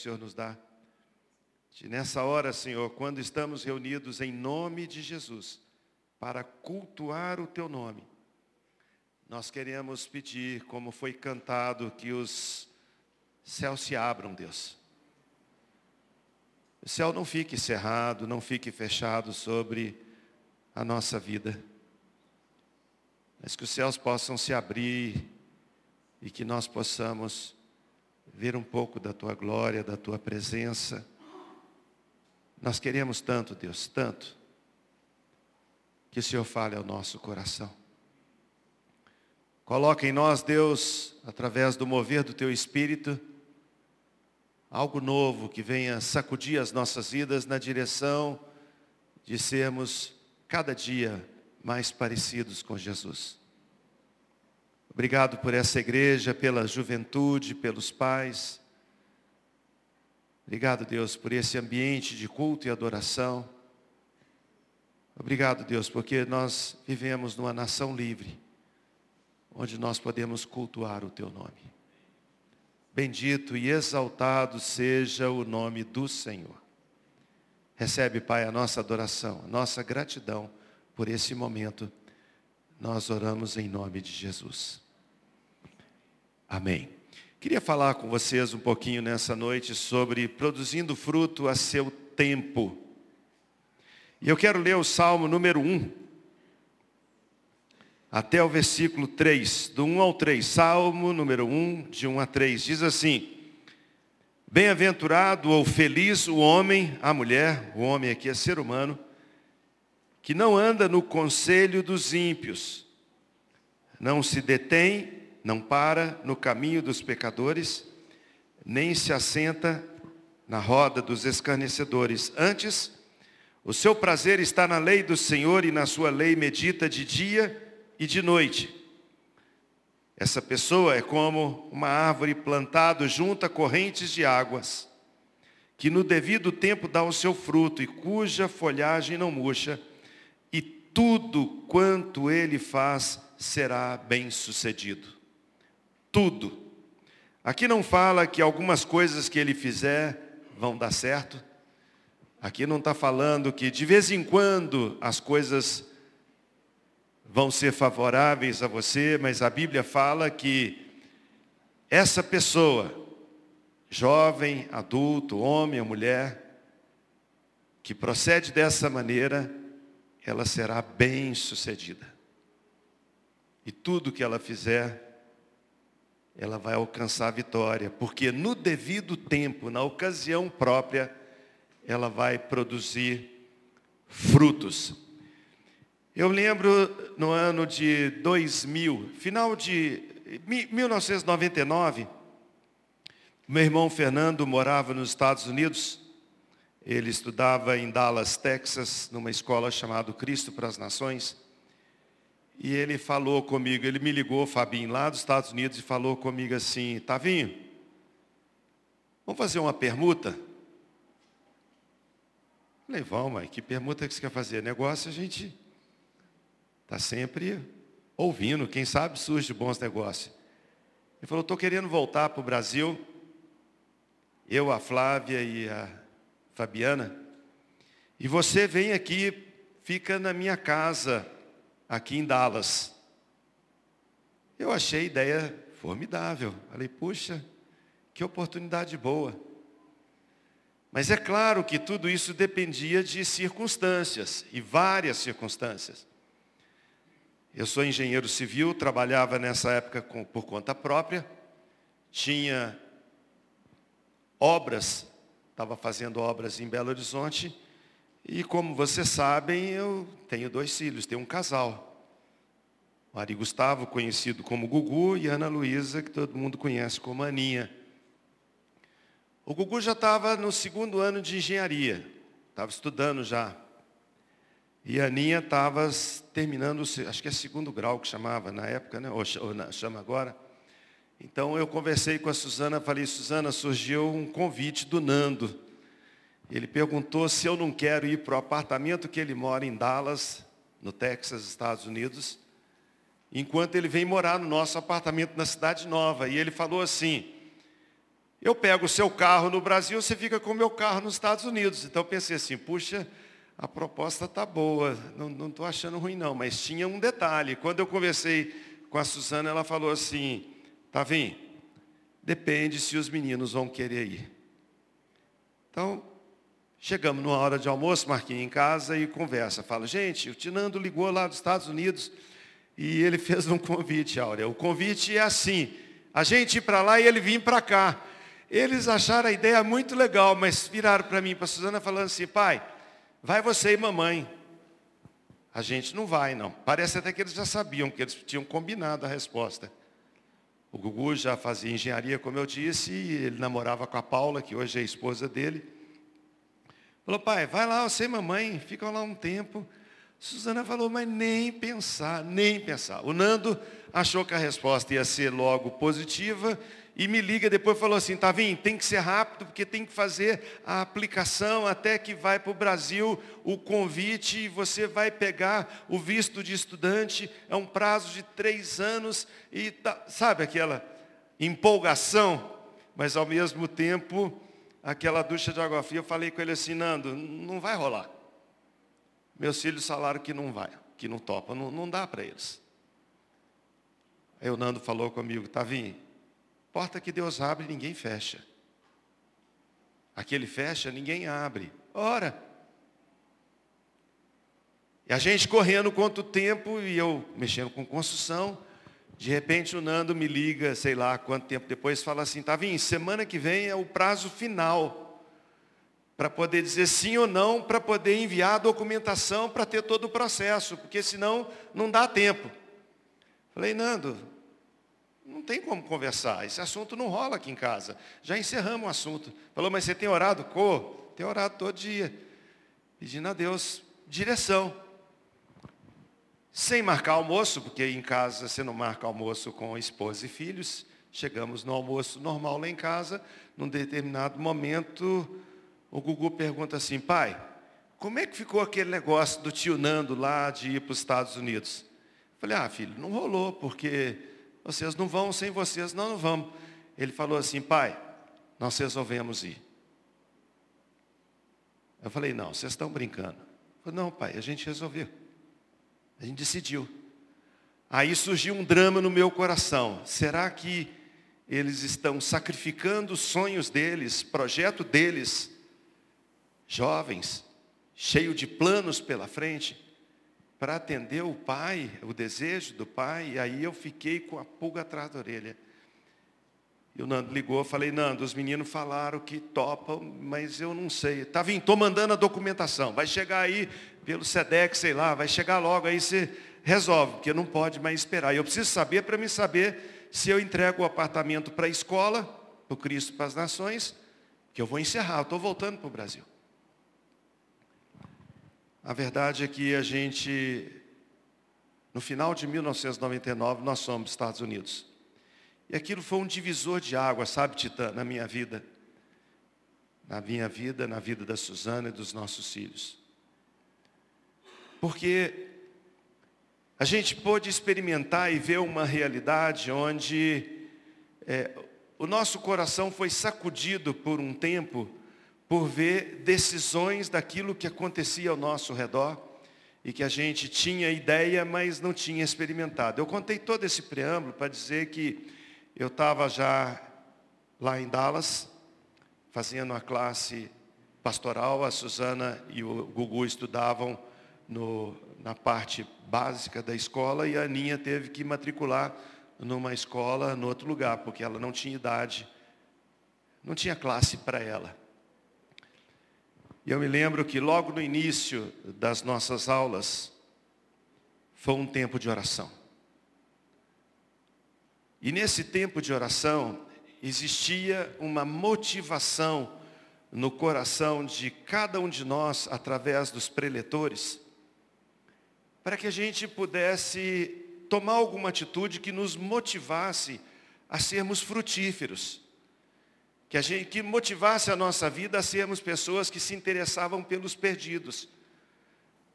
o Senhor nos dá. De nessa hora, Senhor, quando estamos reunidos em nome de Jesus, para cultuar o Teu nome, nós queremos pedir, como foi cantado, que os céus se abram, Deus. O céu não fique cerrado, não fique fechado sobre a nossa vida. Mas que os céus possam se abrir e que nós possamos ver um pouco da tua glória, da tua presença. Nós queremos tanto, Deus, tanto, que o Senhor fale ao nosso coração. Coloca em nós, Deus, através do mover do teu espírito, algo novo que venha sacudir as nossas vidas na direção de sermos cada dia mais parecidos com Jesus. Obrigado por essa igreja, pela juventude, pelos pais. Obrigado, Deus, por esse ambiente de culto e adoração. Obrigado, Deus, porque nós vivemos numa nação livre, onde nós podemos cultuar o Teu nome. Bendito e exaltado seja o nome do Senhor. Recebe, Pai, a nossa adoração, a nossa gratidão por esse momento. Nós oramos em nome de Jesus. Amém. Queria falar com vocês um pouquinho nessa noite sobre produzindo fruto a seu tempo. E eu quero ler o Salmo número 1, até o versículo 3, do 1 ao 3. Salmo número 1, de 1 a 3. Diz assim: Bem-aventurado ou feliz o homem, a mulher, o homem aqui é ser humano, que não anda no conselho dos ímpios, não se detém, não para no caminho dos pecadores, nem se assenta na roda dos escarnecedores. Antes, o seu prazer está na lei do Senhor e na sua lei medita de dia e de noite. Essa pessoa é como uma árvore plantada junto a correntes de águas, que no devido tempo dá o seu fruto e cuja folhagem não murcha, tudo quanto ele faz será bem sucedido. Tudo. Aqui não fala que algumas coisas que ele fizer vão dar certo. Aqui não está falando que de vez em quando as coisas vão ser favoráveis a você, mas a Bíblia fala que essa pessoa, jovem, adulto, homem ou mulher, que procede dessa maneira, ela será bem sucedida. E tudo que ela fizer, ela vai alcançar a vitória, porque no devido tempo, na ocasião própria, ela vai produzir frutos. Eu lembro no ano de 2000, final de 1999, meu irmão Fernando morava nos Estados Unidos. Ele estudava em Dallas, Texas, numa escola chamada Cristo para as Nações. E ele falou comigo, ele me ligou, Fabinho, lá dos Estados Unidos, e falou comigo assim, Tavinho, vamos fazer uma permuta? Falei, vamos, mas que permuta que você quer fazer? Negócio a gente Está sempre ouvindo, quem sabe surge bons negócios. Ele falou, estou querendo voltar para o Brasil, eu, a Flávia e a Fabiana, e você vem aqui, fica na minha casa, aqui em Dallas. Eu achei a ideia formidável. Falei, puxa, que oportunidade boa. Mas é claro que tudo isso dependia de circunstâncias, e várias circunstâncias. Eu sou engenheiro civil, trabalhava nessa época com, por conta própria, tinha obras, estava fazendo obras em Belo Horizonte, e como vocês sabem, eu tenho dois filhos, tenho um casal. O Ari Gustavo, conhecido como Gugu, e Ana Luísa, que todo mundo conhece como Aninha. O Gugu já estava no segundo ano de engenharia, estava estudando já e a Aninha estava terminando, acho que é segundo grau que chamava na época, né? ou, ou chama agora. Então eu conversei com a Suzana, falei, Suzana, surgiu um convite do Nando. Ele perguntou se eu não quero ir para o apartamento que ele mora em Dallas, no Texas, Estados Unidos, enquanto ele vem morar no nosso apartamento na Cidade Nova. E ele falou assim, Eu pego o seu carro no Brasil, você fica com o meu carro nos Estados Unidos. Então eu pensei assim, puxa, a proposta está boa, não estou achando ruim não, mas tinha um detalhe. Quando eu conversei com a Suzana, ela falou assim, Tavim, depende se os meninos vão querer ir. Então, chegamos numa hora de almoço, Marquinhos em casa e conversa. Fala, gente, o Tinando ligou lá dos Estados Unidos e ele fez um convite, Áurea. O convite é assim, a gente ir para lá e ele vir para cá. Eles acharam a ideia muito legal, mas viraram para mim, para a Suzana, falando assim, pai, vai você e mamãe. A gente não vai, não. Parece até que eles já sabiam, que eles tinham combinado a resposta. O Gugu já fazia engenharia, como eu disse, e ele namorava com a Paula, que hoje é a esposa dele. Falou, pai, vai lá, você e mamãe, ficam lá um tempo. Suzana falou, mas nem pensar, nem pensar. O Nando achou que a resposta ia ser logo positiva e me liga depois falou assim, Tavim, tem que ser rápido, porque tem que fazer a aplicação até que vai para o Brasil o convite e você vai pegar o visto de estudante, é um prazo de três anos, e tá, sabe aquela empolgação, mas ao mesmo tempo, aquela ducha de água fria, eu falei com ele assim, Nando, não vai rolar. Meus filhos falaram que não vai, que não topa, não, não dá para eles. Aí o Nando falou comigo, Tavim, Porta que Deus abre, ninguém fecha. Aquele fecha, ninguém abre. Ora. E a gente correndo quanto tempo, e eu mexendo com construção, de repente o Nando me liga, sei lá quanto tempo depois, fala assim, vindo, semana que vem é o prazo final para poder dizer sim ou não, para poder enviar a documentação para ter todo o processo, porque senão não dá tempo. Falei, Nando, não tem como conversar, esse assunto não rola aqui em casa. Já encerramos o assunto. Falou, mas você tem orado? Co, tem orado todo dia. Pedindo a Deus direção. Sem marcar almoço, porque em casa você não marca almoço com esposa e filhos. Chegamos no almoço normal lá em casa. Num determinado momento, o Gugu pergunta assim, pai, como é que ficou aquele negócio do tio Nando lá de ir para os Estados Unidos? Falei, ah, filho, não rolou, porque vocês não vão, sem vocês não, não vamos. Ele falou assim, pai, nós resolvemos ir. Eu falei, não, vocês estão brincando. Falei, não, pai, a gente resolveu. A gente decidiu. Aí surgiu um drama no meu coração. Será que eles estão sacrificando os sonhos deles, projeto deles, jovens, cheio de planos pela frente, para atender o pai, o desejo do pai, e aí eu fiquei com a pulga atrás da orelha. E o Nando ligou, eu falei, Nando, os meninos falaram que topam, mas eu não sei. Tá vindo, estou mandando a documentação, vai chegar aí pelo SEDEX, sei lá, vai chegar logo, aí você resolve, porque não pode mais esperar. E eu preciso saber para me saber se eu entrego o apartamento para a escola, para o Cristo para as Nações, que eu vou encerrar, eu estou voltando para o Brasil. A verdade é que a gente, no final de 1999, nós somos Estados Unidos. E aquilo foi um divisor de água, sabe, Titã, na minha vida. Na minha vida, na vida da Suzana e dos nossos filhos. Porque a gente pôde experimentar e ver uma realidade onde é, o nosso coração foi sacudido por um tempo por ver decisões daquilo que acontecia ao nosso redor e que a gente tinha ideia, mas não tinha experimentado. Eu contei todo esse preâmbulo para dizer que eu estava já lá em Dallas, fazendo a classe pastoral, a Suzana e o Gugu estudavam no, na parte básica da escola e a Aninha teve que matricular numa escola no outro lugar, porque ela não tinha idade, não tinha classe para ela. E eu me lembro que logo no início das nossas aulas, foi um tempo de oração. E nesse tempo de oração, existia uma motivação no coração de cada um de nós, através dos preletores, para que a gente pudesse tomar alguma atitude que nos motivasse a sermos frutíferos que, a gente, que motivasse a nossa vida a sermos pessoas que se interessavam pelos perdidos.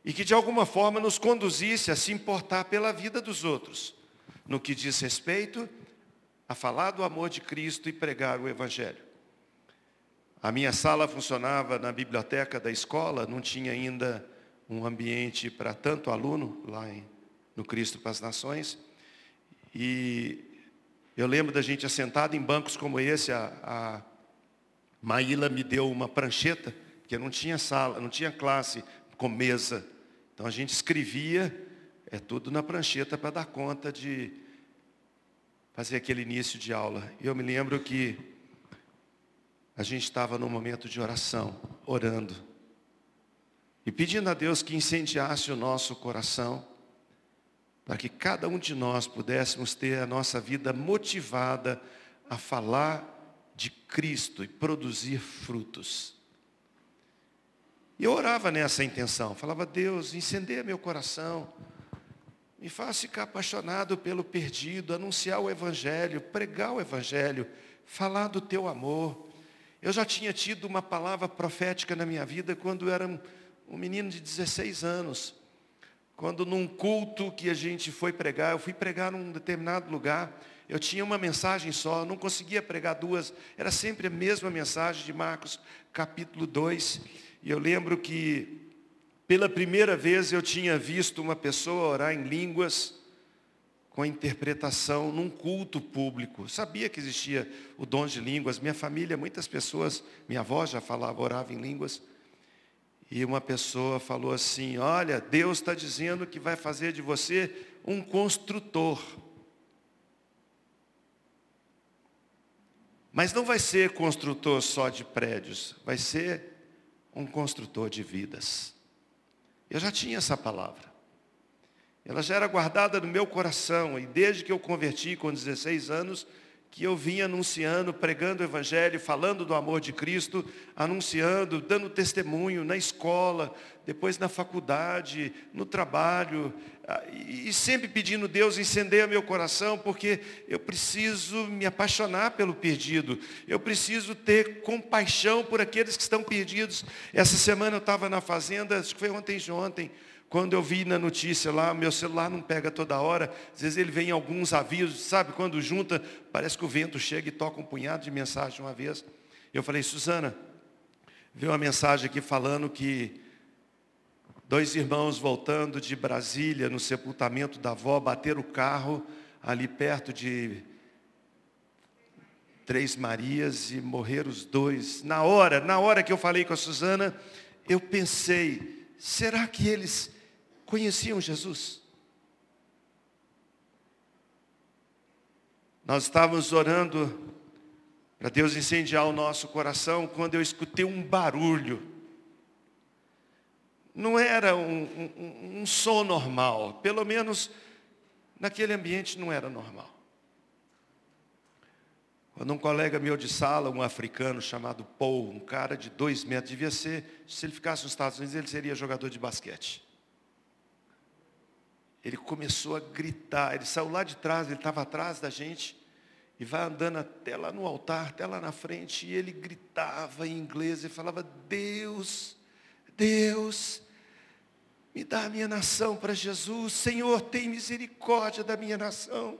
E que de alguma forma nos conduzisse a se importar pela vida dos outros, no que diz respeito a falar do amor de Cristo e pregar o Evangelho. A minha sala funcionava na biblioteca da escola, não tinha ainda um ambiente para tanto aluno lá em, no Cristo para as Nações. E eu lembro da gente assentado em bancos como esse, a, a Maíla me deu uma prancheta, porque não tinha sala, não tinha classe com mesa. Então a gente escrevia, é tudo na prancheta para dar conta de fazer aquele início de aula. E eu me lembro que a gente estava num momento de oração, orando. E pedindo a Deus que incendiasse o nosso coração, para que cada um de nós pudéssemos ter a nossa vida motivada a falar de Cristo e produzir frutos. E eu orava nessa intenção, falava, Deus, incendeia meu coração, me faz ficar apaixonado pelo perdido, anunciar o Evangelho, pregar o Evangelho, falar do teu amor. Eu já tinha tido uma palavra profética na minha vida quando eu era um menino de 16 anos. Quando num culto que a gente foi pregar, eu fui pregar num determinado lugar, eu tinha uma mensagem só, não conseguia pregar duas, era sempre a mesma mensagem de Marcos capítulo 2. E eu lembro que pela primeira vez eu tinha visto uma pessoa orar em línguas com a interpretação num culto público. Sabia que existia o dom de línguas. Minha família, muitas pessoas, minha avó já falava, orava em línguas. E uma pessoa falou assim: Olha, Deus está dizendo que vai fazer de você um construtor. Mas não vai ser construtor só de prédios, vai ser um construtor de vidas. Eu já tinha essa palavra. Ela já era guardada no meu coração, e desde que eu converti com 16 anos, que eu vim anunciando, pregando o Evangelho, falando do amor de Cristo, anunciando, dando testemunho na escola, depois na faculdade, no trabalho, ah, e sempre pedindo Deus incendeia meu coração, porque eu preciso me apaixonar pelo perdido, eu preciso ter compaixão por aqueles que estão perdidos. Essa semana eu estava na fazenda, acho que foi ontem de ontem, quando eu vi na notícia lá, meu celular não pega toda hora, às vezes ele vem alguns avisos, sabe? Quando junta, parece que o vento chega e toca um punhado de mensagem uma vez. Eu falei, Suzana, veio uma mensagem aqui falando que dois irmãos voltando de Brasília, no sepultamento da avó, bateram o carro ali perto de Três Marias e morreram os dois. Na hora, na hora que eu falei com a Suzana, eu pensei, será que eles conheciam Jesus. Nós estávamos orando para Deus incendiar o nosso coração quando eu escutei um barulho. Não era um, um, um som normal, pelo menos naquele ambiente não era normal. Quando um colega meu de sala, um africano chamado Paul, um cara de dois metros, devia ser, se ele ficasse nos Estados Unidos, ele seria jogador de basquete ele começou a gritar. Ele saiu lá de trás, ele estava atrás da gente, e vai andando até lá no altar, até lá na frente, e ele gritava em inglês e falava: Deus, Deus, me dá a minha nação para Jesus. Senhor, tem misericórdia da minha nação.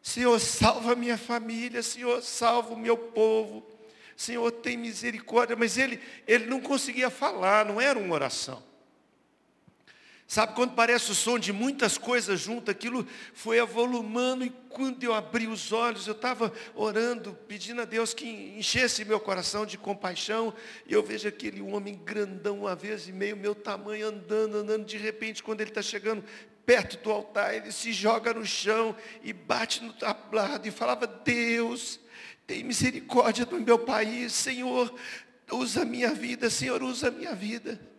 Senhor, salva a minha família. Senhor, salva o meu povo. Senhor, tem misericórdia. Mas ele, ele não conseguia falar, não era uma oração. Sabe quando parece o som de muitas coisas junto, aquilo foi avolumando e quando eu abri os olhos, eu estava orando, pedindo a Deus que enchesse meu coração de compaixão, e eu vejo aquele homem grandão, uma vez e meio, meu tamanho, andando, andando, de repente, quando ele está chegando perto do altar, ele se joga no chão e bate no tablado e falava, Deus, tem misericórdia do meu país, Senhor, usa a minha vida, Senhor, usa a minha vida.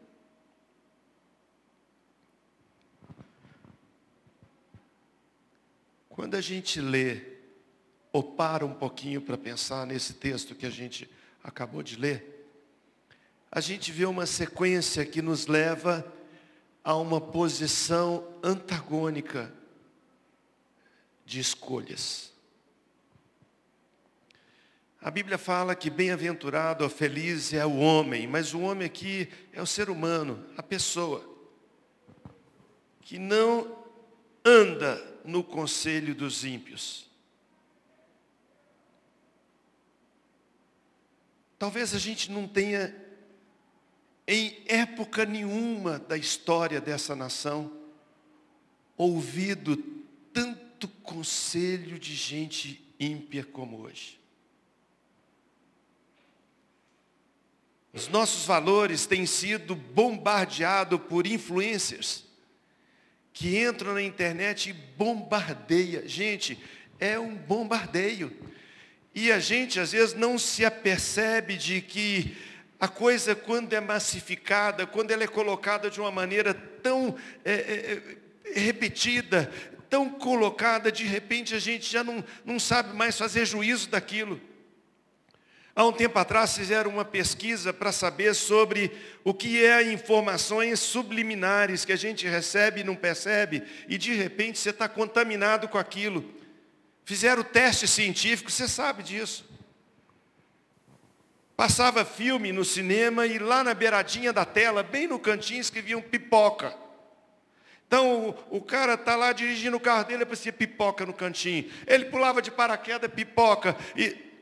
Quando a gente lê, ou para um pouquinho para pensar nesse texto que a gente acabou de ler, a gente vê uma sequência que nos leva a uma posição antagônica de escolhas. A Bíblia fala que bem-aventurado ou feliz é o homem, mas o homem aqui é o ser humano, a pessoa, que não anda no conselho dos ímpios. Talvez a gente não tenha, em época nenhuma da história dessa nação, ouvido tanto conselho de gente ímpia como hoje. Os nossos valores têm sido bombardeados por influencers que entram na internet e bombardeia. Gente, é um bombardeio. E a gente às vezes não se apercebe de que a coisa quando é massificada, quando ela é colocada de uma maneira tão é, é, é repetida, tão colocada, de repente a gente já não, não sabe mais fazer juízo daquilo. Há um tempo atrás fizeram uma pesquisa para saber sobre o que é informações subliminares que a gente recebe e não percebe, e de repente você está contaminado com aquilo. Fizeram teste científico, você sabe disso. Passava filme no cinema e lá na beiradinha da tela, bem no cantinho, escreviam pipoca. Então o, o cara está lá dirigindo o carro dele, aparecia pipoca no cantinho. Ele pulava de paraquedas, pipoca. E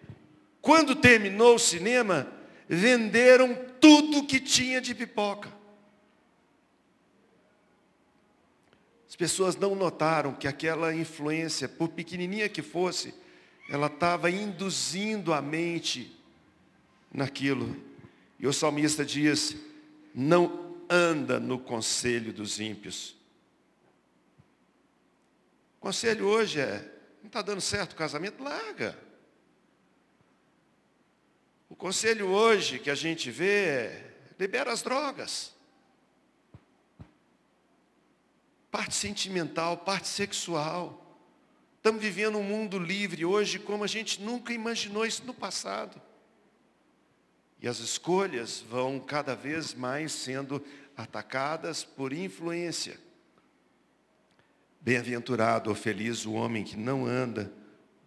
quando terminou o cinema, venderam tudo que tinha de pipoca. As pessoas não notaram que aquela influência, por pequenininha que fosse, ela estava induzindo a mente naquilo. E o salmista diz: não anda no conselho dos ímpios. O conselho hoje é: não está dando certo o casamento? Larga. Conselho hoje que a gente vê é libera as drogas. Parte sentimental, parte sexual. Estamos vivendo um mundo livre hoje como a gente nunca imaginou isso no passado. E as escolhas vão cada vez mais sendo atacadas por influência. Bem-aventurado ou feliz o homem que não anda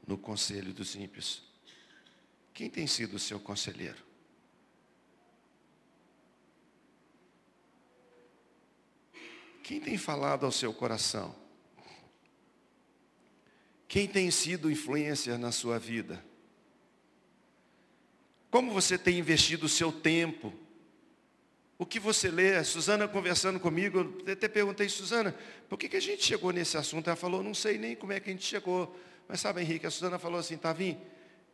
no conselho dos ímpios quem tem sido o seu conselheiro? Quem tem falado ao seu coração? Quem tem sido influência na sua vida? Como você tem investido o seu tempo? O que você lê? A Suzana conversando comigo, eu até perguntei, Suzana, por que, que a gente chegou nesse assunto? Ela falou, não sei nem como é que a gente chegou. Mas sabe, Henrique, a Suzana falou assim, Tavim,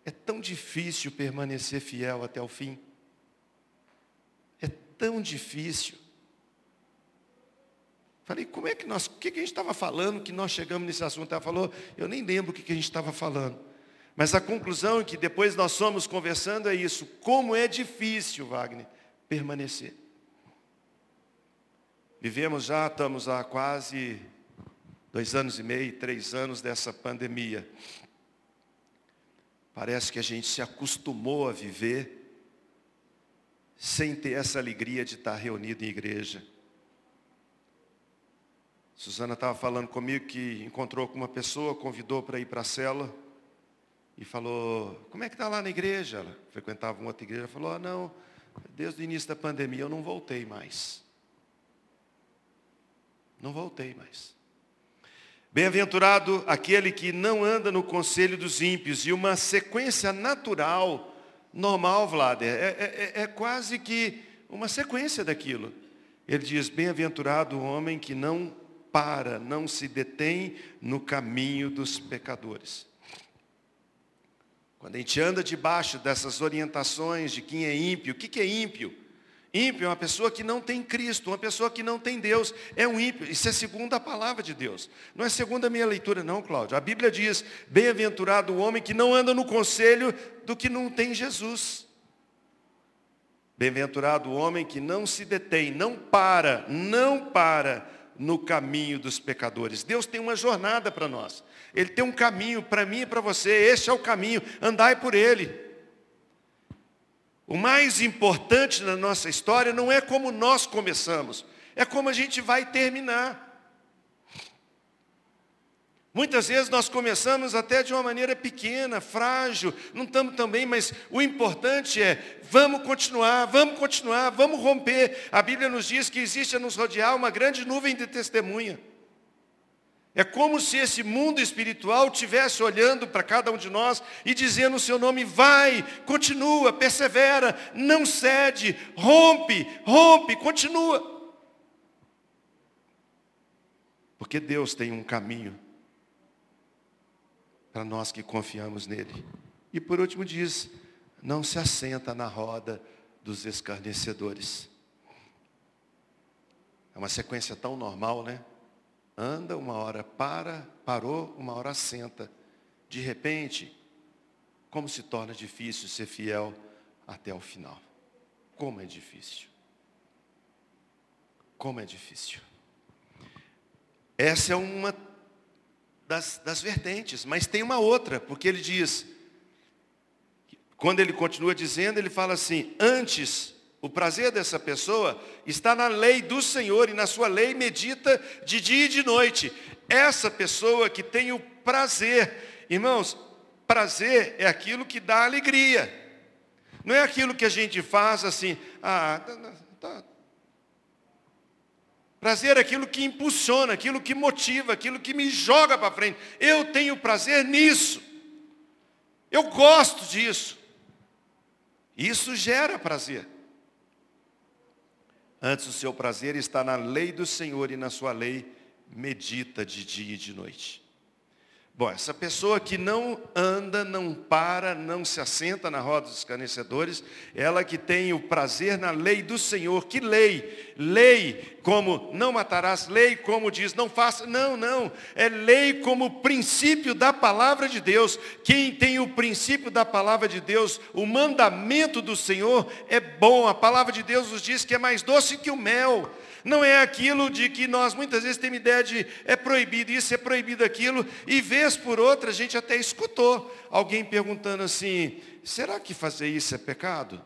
é tão difícil permanecer fiel até o fim. É tão difícil. Falei, como é que nós, o que, a gente estava falando que nós chegamos nesse assunto? Ela falou, eu nem lembro o que, que a gente estava falando. Mas a conclusão é que depois nós somos conversando é isso. Como é difícil, Wagner, permanecer. Vivemos já, estamos há quase dois anos e meio, três anos dessa pandemia. Parece que a gente se acostumou a viver sem ter essa alegria de estar reunido em igreja. Suzana estava falando comigo que encontrou com uma pessoa, convidou para ir para a cela e falou, como é que está lá na igreja? Ela frequentava uma outra igreja, falou, ah, não, desde o início da pandemia eu não voltei mais. Não voltei mais. Bem-aventurado aquele que não anda no conselho dos ímpios. E uma sequência natural, normal, Vlader, é, é, é, é quase que uma sequência daquilo. Ele diz, bem-aventurado o homem que não para, não se detém no caminho dos pecadores. Quando a gente anda debaixo dessas orientações de quem é ímpio, o que é ímpio? Ímpio é uma pessoa que não tem Cristo, uma pessoa que não tem Deus. É um ímpio. Isso é segundo a palavra de Deus. Não é segundo a minha leitura, não, Cláudio. A Bíblia diz: bem-aventurado o homem que não anda no conselho do que não tem Jesus. Bem-aventurado o homem que não se detém, não para, não para no caminho dos pecadores. Deus tem uma jornada para nós. Ele tem um caminho para mim e para você. Este é o caminho. Andai por ele. O mais importante na nossa história não é como nós começamos, é como a gente vai terminar. Muitas vezes nós começamos até de uma maneira pequena, frágil, não estamos tão bem, mas o importante é, vamos continuar, vamos continuar, vamos romper. A Bíblia nos diz que existe a nos rodear uma grande nuvem de testemunha. É como se esse mundo espiritual tivesse olhando para cada um de nós e dizendo o seu nome, vai, continua, persevera, não cede, rompe, rompe, continua. Porque Deus tem um caminho para nós que confiamos nele. E por último diz, não se assenta na roda dos escarnecedores. É uma sequência tão normal, né? Anda, uma hora para, parou, uma hora senta. De repente, como se torna difícil ser fiel até o final. Como é difícil. Como é difícil. Essa é uma das, das vertentes, mas tem uma outra, porque ele diz, quando ele continua dizendo, ele fala assim, antes o prazer dessa pessoa está na lei do Senhor e na sua lei medita de dia e de noite. Essa pessoa que tem o prazer, irmãos, prazer é aquilo que dá alegria. Não é aquilo que a gente faz assim, ah, tá, tá. tá. Prazer é aquilo que impulsiona, aquilo que motiva, aquilo que me joga para frente. Eu tenho prazer nisso. Eu gosto disso. Isso gera prazer. Antes o seu prazer está na lei do Senhor e na sua lei medita de dia e de noite. Bom, essa pessoa que não anda, não para, não se assenta na roda dos escarnecedores, ela que tem o prazer na lei do Senhor. Que lei? Lei como não matarás, lei como diz não faça. Não, não. É lei como princípio da palavra de Deus. Quem tem o princípio da palavra de Deus, o mandamento do Senhor é bom. A palavra de Deus nos diz que é mais doce que o mel. Não é aquilo de que nós muitas vezes temos ideia de é proibido isso, é proibido aquilo, e vez por outra a gente até escutou alguém perguntando assim: será que fazer isso é pecado?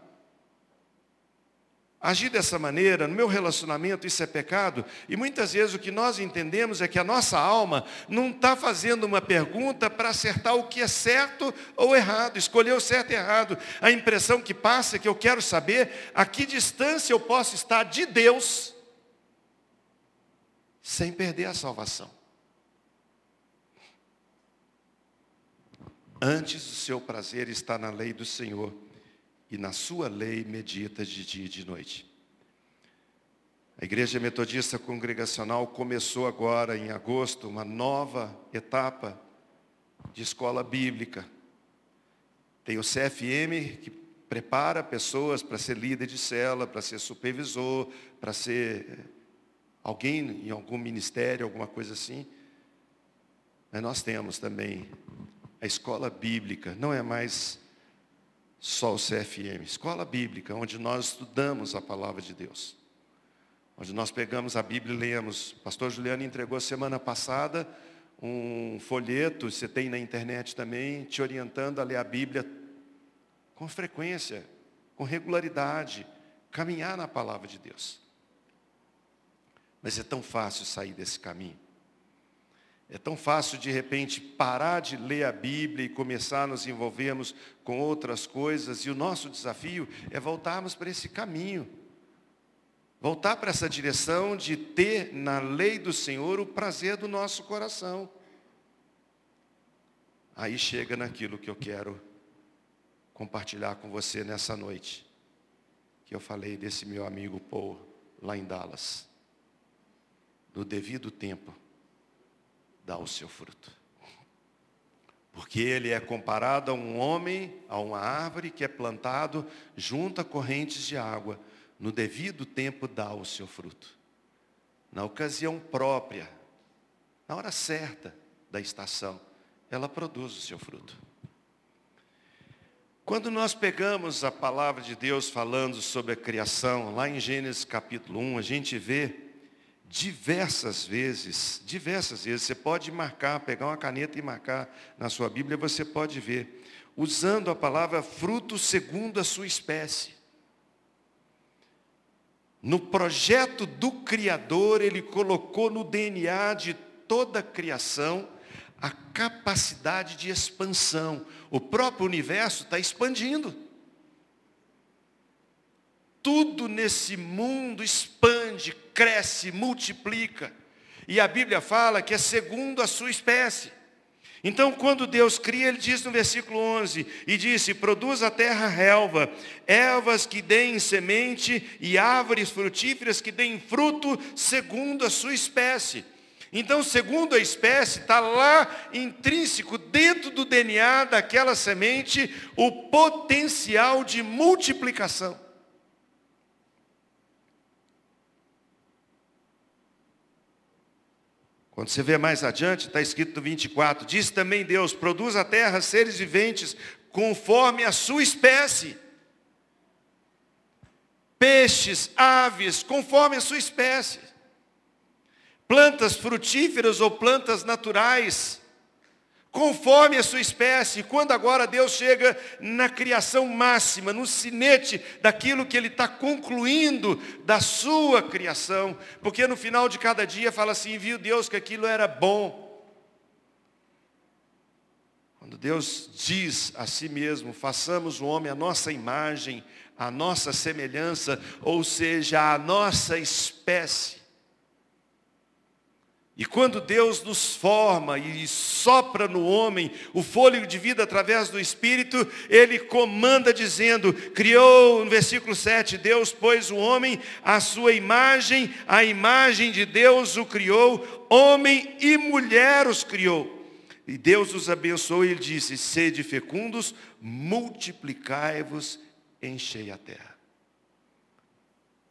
Agir dessa maneira, no meu relacionamento, isso é pecado? E muitas vezes o que nós entendemos é que a nossa alma não está fazendo uma pergunta para acertar o que é certo ou errado, escolher o certo e errado. A impressão que passa é que eu quero saber a que distância eu posso estar de Deus sem perder a salvação. Antes o seu prazer está na lei do Senhor, e na sua lei medita de dia e de noite. A Igreja Metodista Congregacional começou agora, em agosto, uma nova etapa de escola bíblica. Tem o CFM, que prepara pessoas para ser líder de cela, para ser supervisor, para ser alguém em algum ministério, alguma coisa assim. Mas nós temos também a escola bíblica, não é mais só o CFM, escola bíblica, onde nós estudamos a palavra de Deus. Onde nós pegamos a Bíblia e lemos. O pastor Juliano entregou semana passada um folheto, você tem na internet também, te orientando a ler a Bíblia com frequência, com regularidade, caminhar na palavra de Deus. Mas é tão fácil sair desse caminho. É tão fácil, de repente, parar de ler a Bíblia e começar a nos envolvermos com outras coisas. E o nosso desafio é voltarmos para esse caminho. Voltar para essa direção de ter na lei do Senhor o prazer do nosso coração. Aí chega naquilo que eu quero compartilhar com você nessa noite. Que eu falei desse meu amigo Paul, lá em Dallas no devido tempo, dá o seu fruto. Porque ele é comparado a um homem, a uma árvore que é plantado junto a correntes de água. No devido tempo dá o seu fruto. Na ocasião própria, na hora certa da estação, ela produz o seu fruto. Quando nós pegamos a palavra de Deus falando sobre a criação, lá em Gênesis capítulo 1, a gente vê diversas vezes, diversas vezes, você pode marcar, pegar uma caneta e marcar na sua Bíblia, você pode ver, usando a palavra fruto segundo a sua espécie. No projeto do Criador, ele colocou no DNA de toda a criação a capacidade de expansão. O próprio universo está expandindo tudo nesse mundo expande, cresce, multiplica. E a Bíblia fala que é segundo a sua espécie. Então, quando Deus cria, Ele diz no versículo 11, e disse, produz a terra relva, ervas que deem semente e árvores frutíferas que deem fruto segundo a sua espécie. Então, segundo a espécie, está lá intrínseco, dentro do DNA daquela semente, o potencial de multiplicação. Quando você vê mais adiante, está escrito no 24, diz também Deus, produz a terra seres viventes conforme a sua espécie. Peixes, aves, conforme a sua espécie. Plantas frutíferas ou plantas naturais, conforme a sua espécie. Quando agora Deus chega na criação máxima, no sinete daquilo que Ele está concluindo da sua criação, porque no final de cada dia fala assim, viu Deus que aquilo era bom. Quando Deus diz a si mesmo, façamos o homem a nossa imagem, a nossa semelhança, ou seja, a nossa espécie. E quando Deus nos forma e sopra no homem o fôlego de vida através do Espírito, Ele comanda dizendo, criou, no versículo 7, Deus pôs o homem à sua imagem, a imagem de Deus o criou, homem e mulher os criou. E Deus os abençoou e Ele disse, sede fecundos, multiplicai-vos, enchei a terra.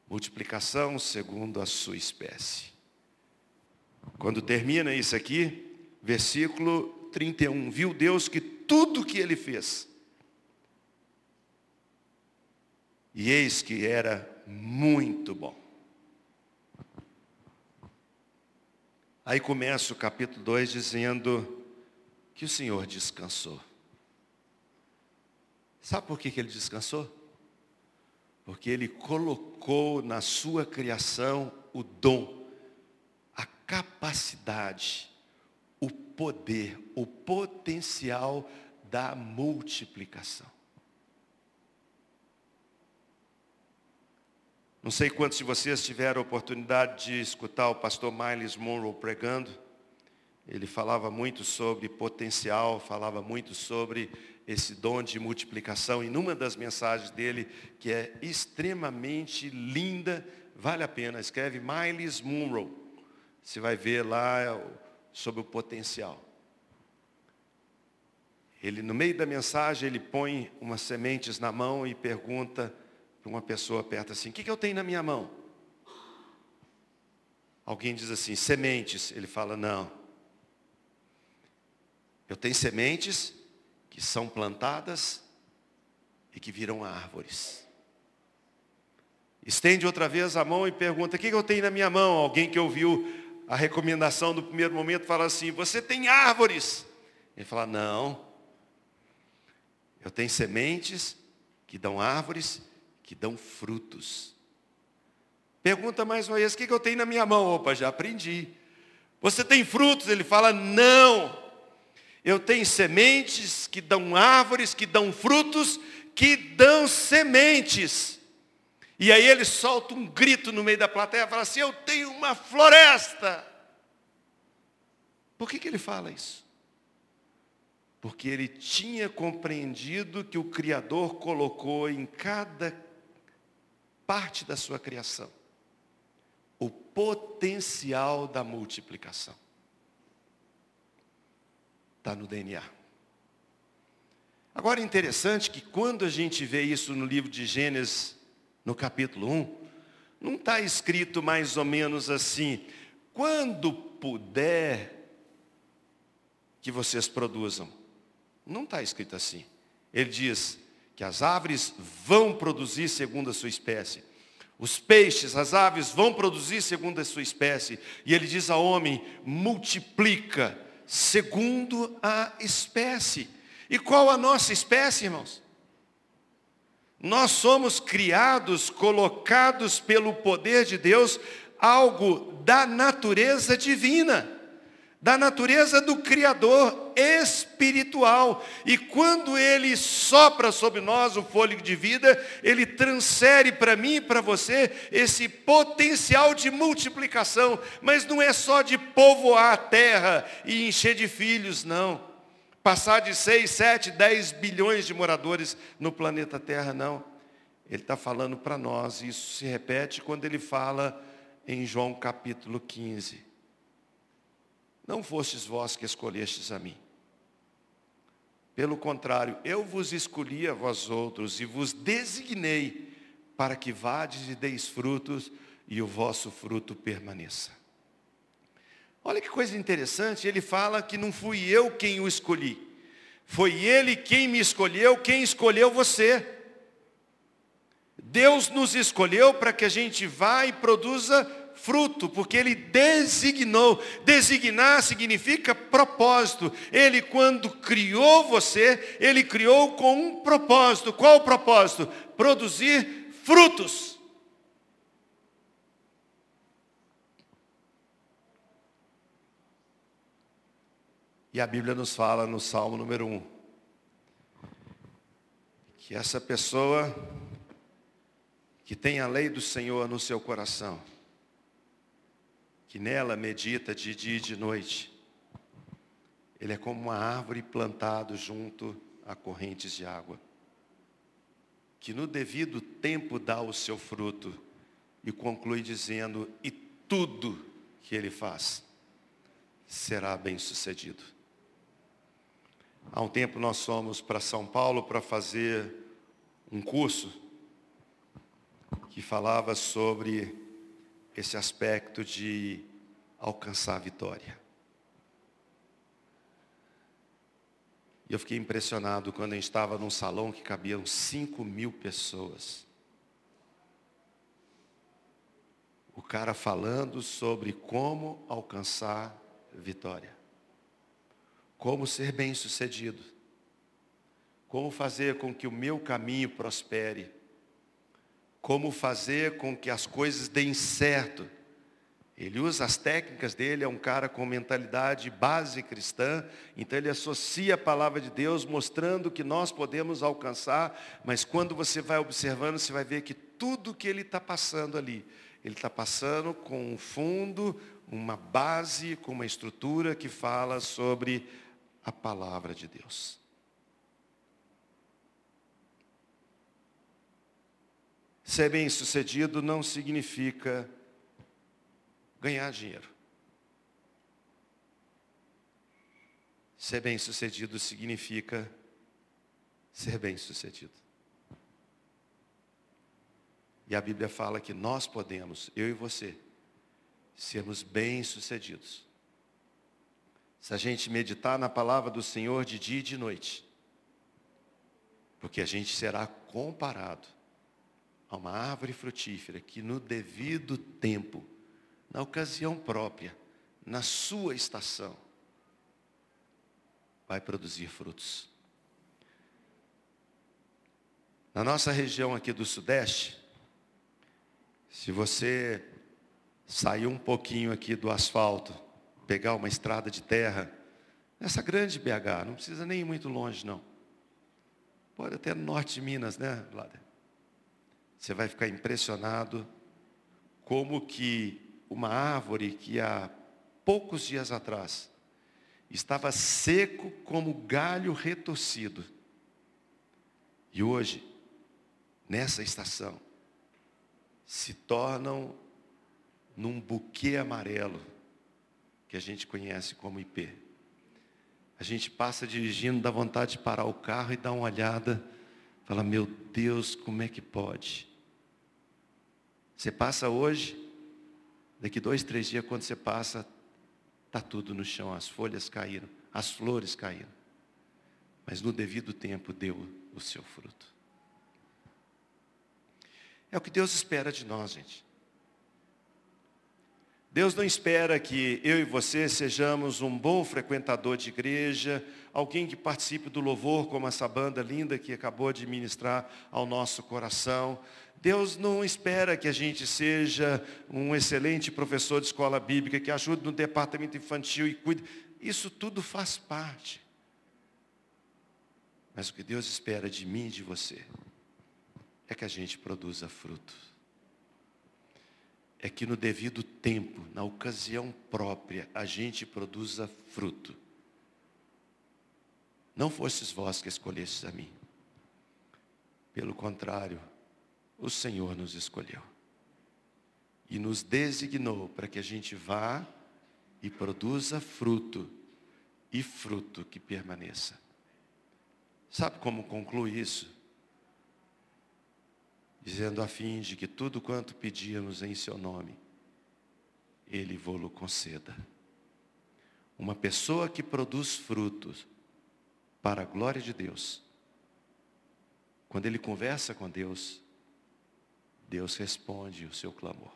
Multiplicação segundo a sua espécie. Quando termina isso aqui, versículo 31, viu Deus que tudo que ele fez, e eis que era muito bom. Aí começa o capítulo 2 dizendo que o Senhor descansou. Sabe por que, que ele descansou? Porque ele colocou na sua criação o dom capacidade, o poder, o potencial da multiplicação. Não sei quantos de vocês tiveram a oportunidade de escutar o pastor Miles Monroe pregando. Ele falava muito sobre potencial, falava muito sobre esse dom de multiplicação. E numa das mensagens dele, que é extremamente linda, vale a pena, escreve Miles Monroe. Você vai ver lá sobre o potencial. Ele, no meio da mensagem, ele põe umas sementes na mão e pergunta para uma pessoa perto assim, o que, que eu tenho na minha mão? Alguém diz assim, sementes. Ele fala, não. Eu tenho sementes que são plantadas e que viram árvores. Estende outra vez a mão e pergunta, o que, que eu tenho na minha mão? Alguém que ouviu a recomendação do primeiro momento fala assim, você tem árvores. Ele fala, não. Eu tenho sementes que dão árvores, que dão frutos. Pergunta mais uma vez, o que eu tenho na minha mão? Opa, já aprendi. Você tem frutos? Ele fala, não. Eu tenho sementes que dão árvores, que dão frutos, que dão sementes. E aí ele solta um grito no meio da plateia fala assim: Eu tenho uma floresta. Por que, que ele fala isso? Porque ele tinha compreendido que o Criador colocou em cada parte da sua criação o potencial da multiplicação. Está no DNA. Agora é interessante que quando a gente vê isso no livro de Gênesis, no capítulo 1, não está escrito mais ou menos assim, quando puder que vocês produzam. Não está escrito assim. Ele diz que as árvores vão produzir segundo a sua espécie. Os peixes, as aves vão produzir segundo a sua espécie. E ele diz ao homem, multiplica segundo a espécie. E qual a nossa espécie, irmãos? Nós somos criados, colocados pelo poder de Deus, algo da natureza divina, da natureza do Criador espiritual. E quando Ele sopra sobre nós o fôlego de vida, Ele transfere para mim e para você esse potencial de multiplicação. Mas não é só de povoar a terra e encher de filhos, não. Passar de 6, 7, 10 bilhões de moradores no planeta Terra, não. Ele está falando para nós, isso se repete quando ele fala em João capítulo 15 não fostes vós que escolhestes a mim. Pelo contrário, eu vos escolhi a vós outros e vos designei para que vades e deis frutos e o vosso fruto permaneça. Olha que coisa interessante, ele fala que não fui eu quem o escolhi. Foi ele quem me escolheu, quem escolheu você. Deus nos escolheu para que a gente vá e produza fruto, porque ele designou. Designar significa propósito. Ele, quando criou você, ele criou com um propósito. Qual o propósito? Produzir frutos. E a Bíblia nos fala no Salmo número 1, que essa pessoa que tem a lei do Senhor no seu coração, que nela medita de dia e de noite. Ele é como uma árvore plantada junto a correntes de água, que no devido tempo dá o seu fruto, e conclui dizendo: e tudo que ele faz será bem sucedido. Há um tempo nós fomos para São Paulo para fazer um curso que falava sobre esse aspecto de alcançar a vitória. E eu fiquei impressionado quando a gente estava num salão que cabiam 5 mil pessoas. O cara falando sobre como alcançar vitória. Como ser bem sucedido. Como fazer com que o meu caminho prospere como fazer com que as coisas deem certo. Ele usa as técnicas dele, é um cara com mentalidade base cristã, então ele associa a palavra de Deus, mostrando que nós podemos alcançar, mas quando você vai observando, você vai ver que tudo que ele está passando ali, ele está passando com um fundo, uma base, com uma estrutura que fala sobre a palavra de Deus. Ser bem sucedido não significa ganhar dinheiro. Ser bem sucedido significa ser bem sucedido. E a Bíblia fala que nós podemos, eu e você, sermos bem sucedidos. Se a gente meditar na palavra do Senhor de dia e de noite, porque a gente será comparado a uma árvore frutífera que no devido tempo, na ocasião própria, na sua estação, vai produzir frutos. Na nossa região aqui do Sudeste, se você sair um pouquinho aqui do asfalto, pegar uma estrada de terra, nessa grande BH, não precisa nem ir muito longe não. Pode até no norte de Minas, né, Vlader? Você vai ficar impressionado como que uma árvore que há poucos dias atrás estava seco como galho retorcido. E hoje, nessa estação, se tornam num buquê amarelo, que a gente conhece como IP. A gente passa dirigindo, dá vontade de parar o carro e dar uma olhada, fala, meu Deus, como é que pode? Você passa hoje, daqui dois, três dias, quando você passa, está tudo no chão, as folhas caíram, as flores caíram. Mas no devido tempo deu o seu fruto. É o que Deus espera de nós, gente. Deus não espera que eu e você sejamos um bom frequentador de igreja, alguém que participe do louvor, como essa banda linda que acabou de ministrar ao nosso coração. Deus não espera que a gente seja um excelente professor de escola bíblica, que ajude no departamento infantil e cuide. Isso tudo faz parte. Mas o que Deus espera de mim e de você é que a gente produza fruto é que no devido tempo, na ocasião própria, a gente produza fruto. Não fostes vós que escolhestes a mim. Pelo contrário, o Senhor nos escolheu. E nos designou para que a gente vá e produza fruto, e fruto que permaneça. Sabe como conclui isso? Dizendo a fim de que tudo quanto pedíamos em seu nome, ele vô-lo conceda. Uma pessoa que produz frutos para a glória de Deus, quando ele conversa com Deus, Deus responde o seu clamor.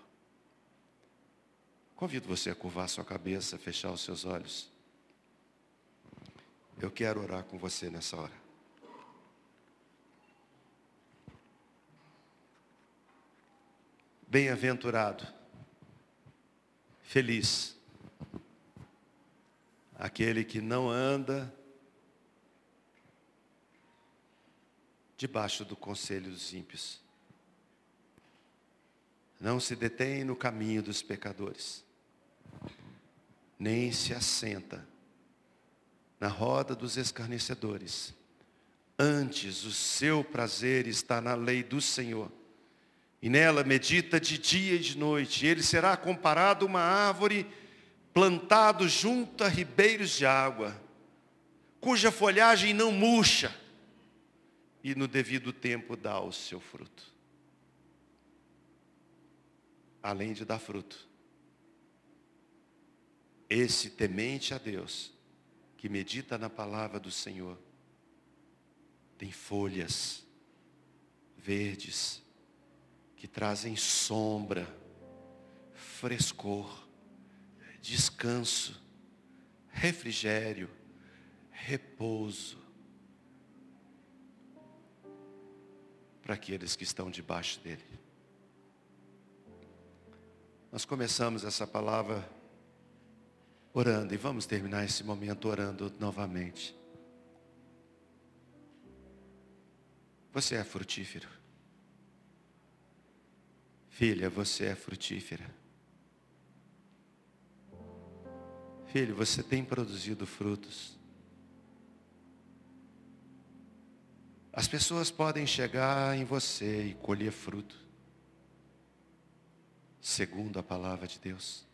Convido você a curvar sua cabeça, fechar os seus olhos. Eu quero orar com você nessa hora. Bem-aventurado, feliz, aquele que não anda debaixo do conselho dos ímpios, não se detém no caminho dos pecadores, nem se assenta na roda dos escarnecedores. Antes, o seu prazer está na lei do Senhor e nela medita de dia e de noite. Ele será comparado a uma árvore plantado junto a ribeiros de água, cuja folhagem não murcha e no devido tempo dá o seu fruto. Além de dar fruto. Esse temente a Deus, que medita na palavra do Senhor, tem folhas verdes, que trazem sombra, frescor, descanso, refrigério, repouso para aqueles que estão debaixo dele. Nós começamos essa palavra orando e vamos terminar esse momento orando novamente. Você é frutífero. Filha, você é frutífera. Filho, você tem produzido frutos. As pessoas podem chegar em você e colher fruto, segundo a palavra de Deus.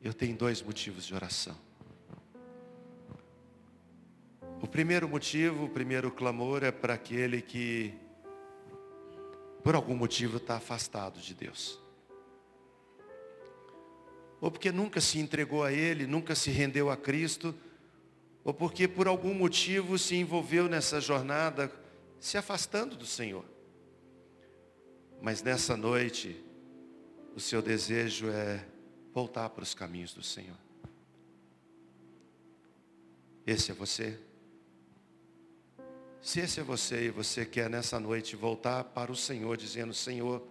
Eu tenho dois motivos de oração. O primeiro motivo, o primeiro clamor é para aquele que por algum motivo está afastado de Deus. Ou porque nunca se entregou a Ele, nunca se rendeu a Cristo, ou porque por algum motivo se envolveu nessa jornada, se afastando do Senhor. Mas nessa noite, o seu desejo é voltar para os caminhos do Senhor. Esse é você? Se esse é você e você quer nessa noite voltar para o Senhor, dizendo: Senhor,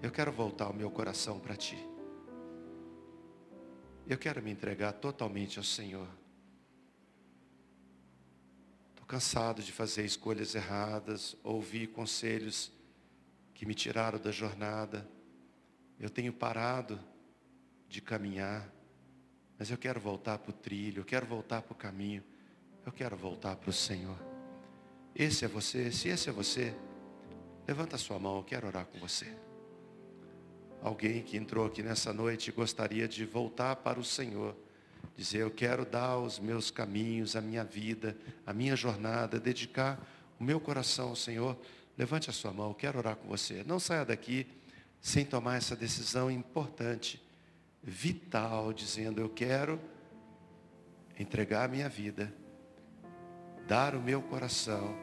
eu quero voltar o meu coração para Ti. Eu quero me entregar totalmente ao Senhor. Estou cansado de fazer escolhas erradas, ouvir conselhos que me tiraram da jornada. Eu tenho parado de caminhar, mas eu quero voltar para o trilho, eu quero voltar para o caminho. Eu quero voltar para o Senhor. Esse é você, se esse é você, levanta a sua mão, eu quero orar com você. Alguém que entrou aqui nessa noite gostaria de voltar para o Senhor, dizer, eu quero dar os meus caminhos, a minha vida, a minha jornada, dedicar o meu coração ao Senhor, levante a sua mão, eu quero orar com você. Não saia daqui sem tomar essa decisão importante, vital, dizendo, eu quero entregar a minha vida dar o meu coração,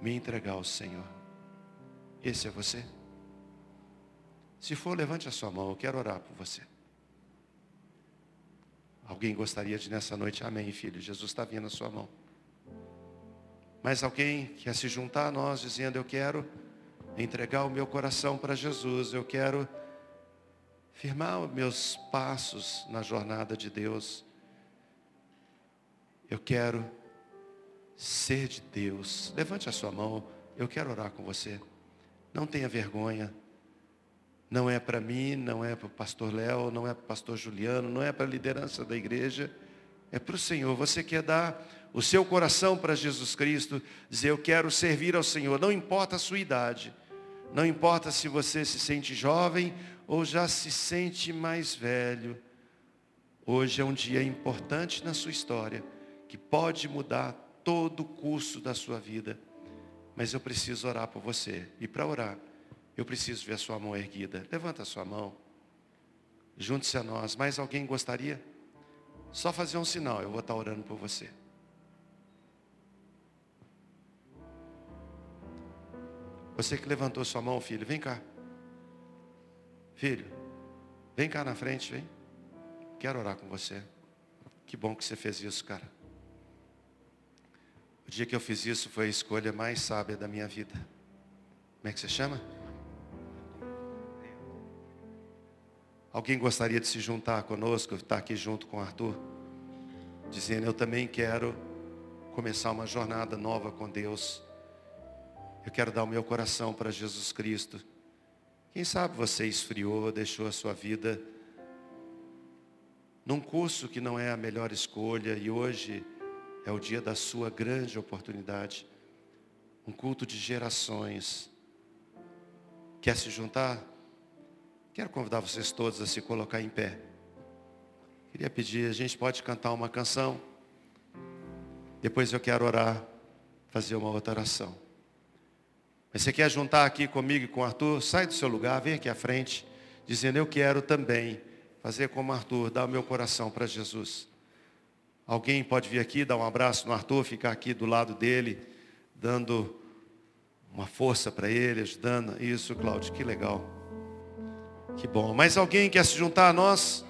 me entregar ao Senhor. Esse é você? Se for, levante a sua mão, eu quero orar por você. Alguém gostaria de nessa noite, amém, filho, Jesus está vindo a sua mão. Mas alguém quer se juntar a nós dizendo, eu quero entregar o meu coração para Jesus, eu quero firmar os meus passos na jornada de Deus. Eu quero ser de Deus. Levante a sua mão, eu quero orar com você. Não tenha vergonha. Não é para mim, não é para o pastor Léo, não é para o pastor Juliano, não é para a liderança da igreja. É para o Senhor. Você quer dar o seu coração para Jesus Cristo, dizer eu quero servir ao Senhor. Não importa a sua idade. Não importa se você se sente jovem ou já se sente mais velho. Hoje é um dia importante na sua história, que pode mudar todo o curso da sua vida. Mas eu preciso orar por você. E para orar, eu preciso ver a sua mão erguida. Levanta a sua mão. Junte-se a nós. Mais alguém gostaria? Só fazer um sinal, eu vou estar orando por você. Você que levantou sua mão, filho, vem cá. Filho, vem cá na frente, vem. Quero orar com você. Que bom que você fez isso, cara. O dia que eu fiz isso foi a escolha mais sábia da minha vida. Como é que você chama? Alguém gostaria de se juntar conosco, estar aqui junto com o Arthur? Dizendo, eu também quero começar uma jornada nova com Deus. Eu quero dar o meu coração para Jesus Cristo. Quem sabe você esfriou, deixou a sua vida num curso que não é a melhor escolha e hoje é o dia da sua grande oportunidade. Um culto de gerações. Quer se juntar? Quero convidar vocês todos a se colocar em pé. Queria pedir, a gente pode cantar uma canção. Depois eu quero orar, fazer uma outra oração. Mas você quer juntar aqui comigo e com o Arthur? Sai do seu lugar, vem aqui à frente, dizendo eu quero também fazer como Arthur, dar o meu coração para Jesus. Alguém pode vir aqui, dar um abraço no Arthur, ficar aqui do lado dele, dando uma força para ele, ajudando. Isso, Cláudio, que legal. Que bom. Mas alguém quer se juntar a nós,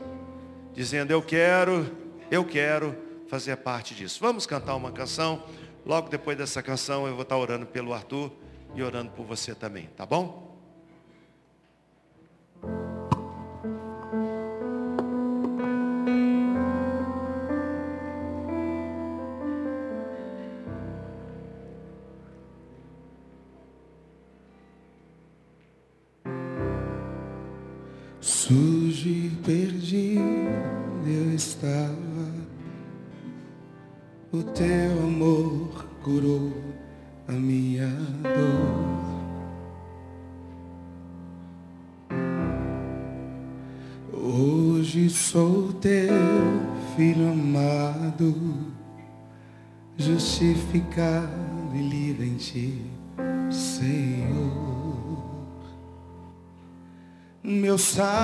dizendo: Eu quero, eu quero fazer parte disso. Vamos cantar uma canção. Logo depois dessa canção, eu vou estar orando pelo Arthur e orando por você também, tá bom? Justificado e livre em ti, Senhor. Meu Salvador,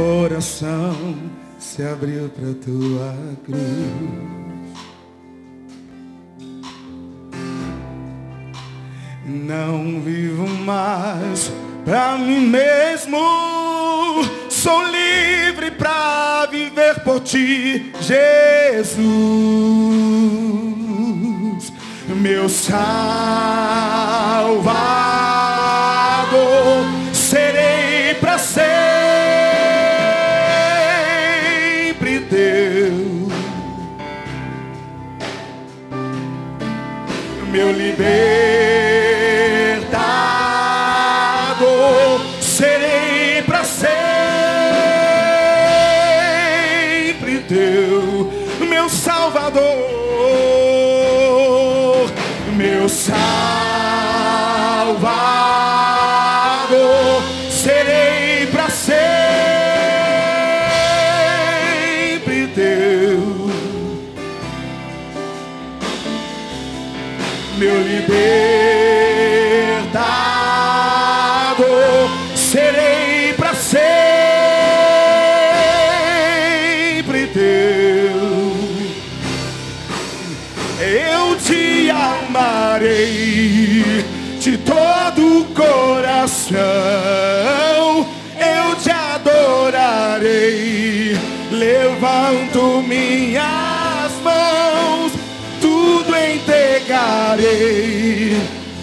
coração se abriu para tua cruz. Não vivo mais para mim mesmo. Sou livre para viver por ti, Jesus meu Salvador, meu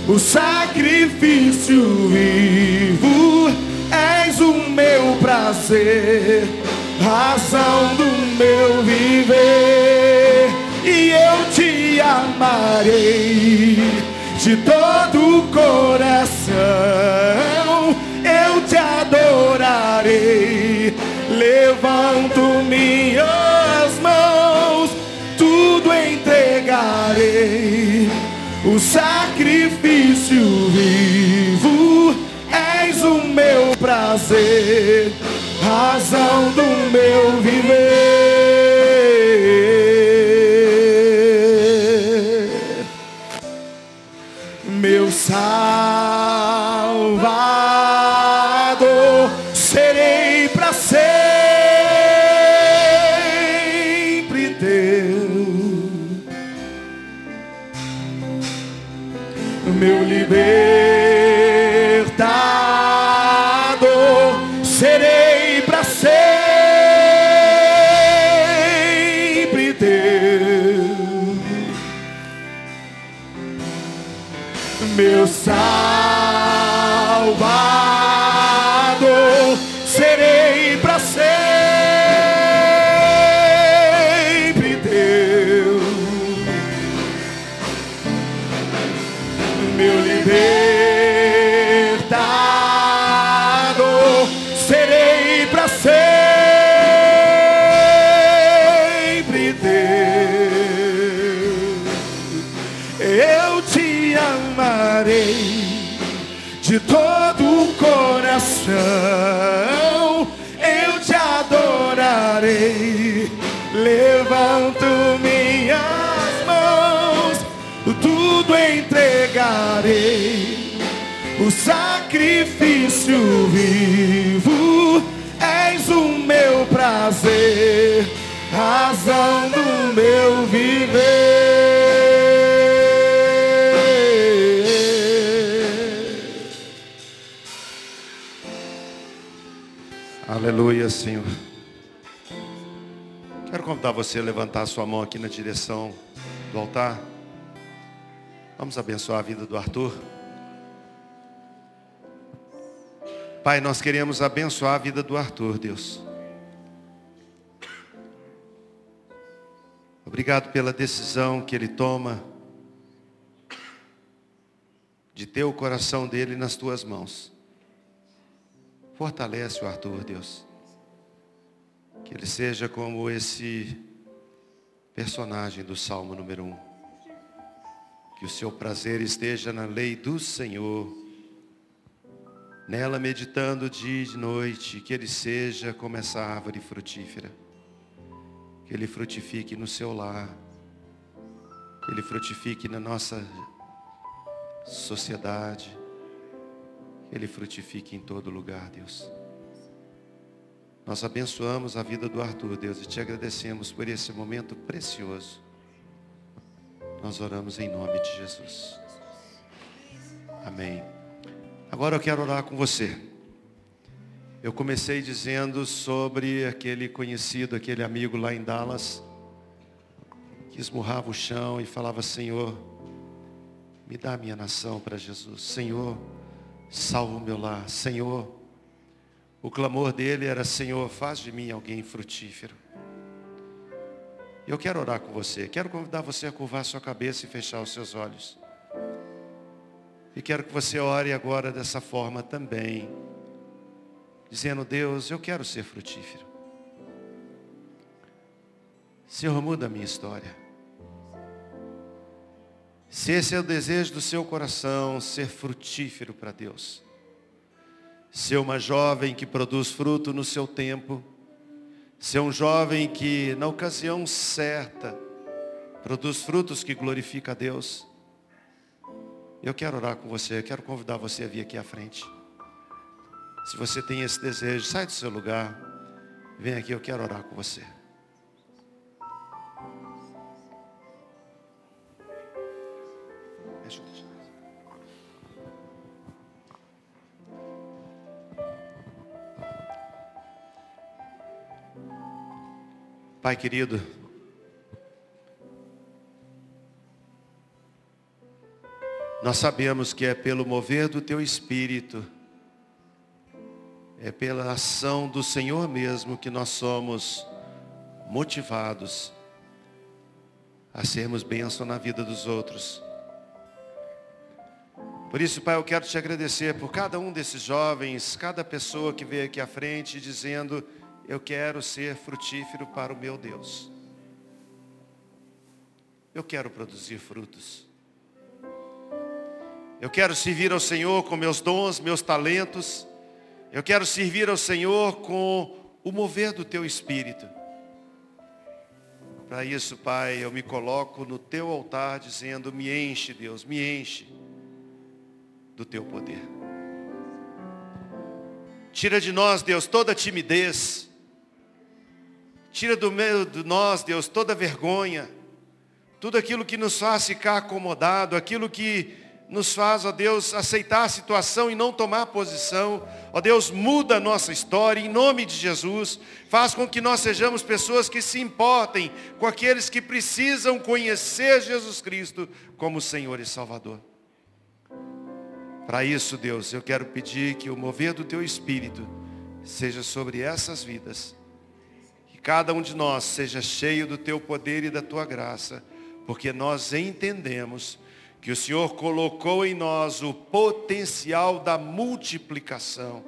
o sacrifício vivo, és o meu prazer, razão do meu viver, e eu te amarei de todo o coração O sacrifício vivo, és o meu prazer, razão do meu viver. Meu libertador, entregarei, o sacrifício vivo, és o meu prazer, razão do meu viver. Aleluia, Senhor. Quero convidar você a levantar sua mão aqui na direção do altar. Vamos abençoar a vida do Arthur. Pai, nós queremos abençoar a vida do Arthur, Deus. Obrigado pela decisão que ele toma de ter o coração dele nas tuas mãos. Fortalece o Arthur, Deus. Que ele seja como esse personagem do Salmo número 1. Que o seu prazer esteja na lei do Senhor. Nela meditando dia e de noite. Que ele seja como essa árvore frutífera. Que ele frutifique no seu lar. Que ele frutifique na nossa sociedade. Que ele frutifique em todo lugar, Deus. Nós abençoamos a vida do Arthur, Deus, e te agradecemos por esse momento precioso. Nós oramos em nome de Jesus. Amém. Agora eu quero orar com você. Eu comecei dizendo sobre aquele conhecido, aquele amigo lá em Dallas, que esmurrava o chão e falava, Senhor, me dá a minha nação para Jesus. Senhor, salva o meu lar. Senhor, o clamor dele era, Senhor, faz de mim alguém frutífero. Eu quero orar com você. Quero convidar você a curvar sua cabeça e fechar os seus olhos. E quero que você ore agora dessa forma também. Dizendo, Deus, eu quero ser frutífero. Senhor, muda a minha história. Se esse é o desejo do seu coração, ser frutífero para Deus. Ser uma jovem que produz fruto no seu tempo. Ser um jovem que, na ocasião certa, produz frutos que glorifica a Deus. Eu quero orar com você, eu quero convidar você a vir aqui à frente. Se você tem esse desejo, sai do seu lugar. Vem aqui, eu quero orar com você. Pai querido, nós sabemos que é pelo mover do Teu Espírito, é pela ação do Senhor mesmo que nós somos motivados a sermos bênção na vida dos outros. Por isso, Pai, eu quero te agradecer por cada um desses jovens, cada pessoa que veio aqui à frente dizendo, eu quero ser frutífero para o meu Deus. Eu quero produzir frutos. Eu quero servir ao Senhor com meus dons, meus talentos. Eu quero servir ao Senhor com o mover do teu espírito. Para isso, Pai, eu me coloco no teu altar dizendo: me enche, Deus, me enche do teu poder. Tira de nós, Deus, toda timidez. Tira do meio de nós, Deus, toda vergonha, tudo aquilo que nos faz ficar acomodado, aquilo que nos faz, ó Deus, aceitar a situação e não tomar posição. Ó Deus, muda a nossa história em nome de Jesus. Faz com que nós sejamos pessoas que se importem com aqueles que precisam conhecer Jesus Cristo como Senhor e Salvador. Para isso, Deus, eu quero pedir que o mover do teu espírito seja sobre essas vidas cada um de nós seja cheio do teu poder e da tua graça, porque nós entendemos que o Senhor colocou em nós o potencial da multiplicação.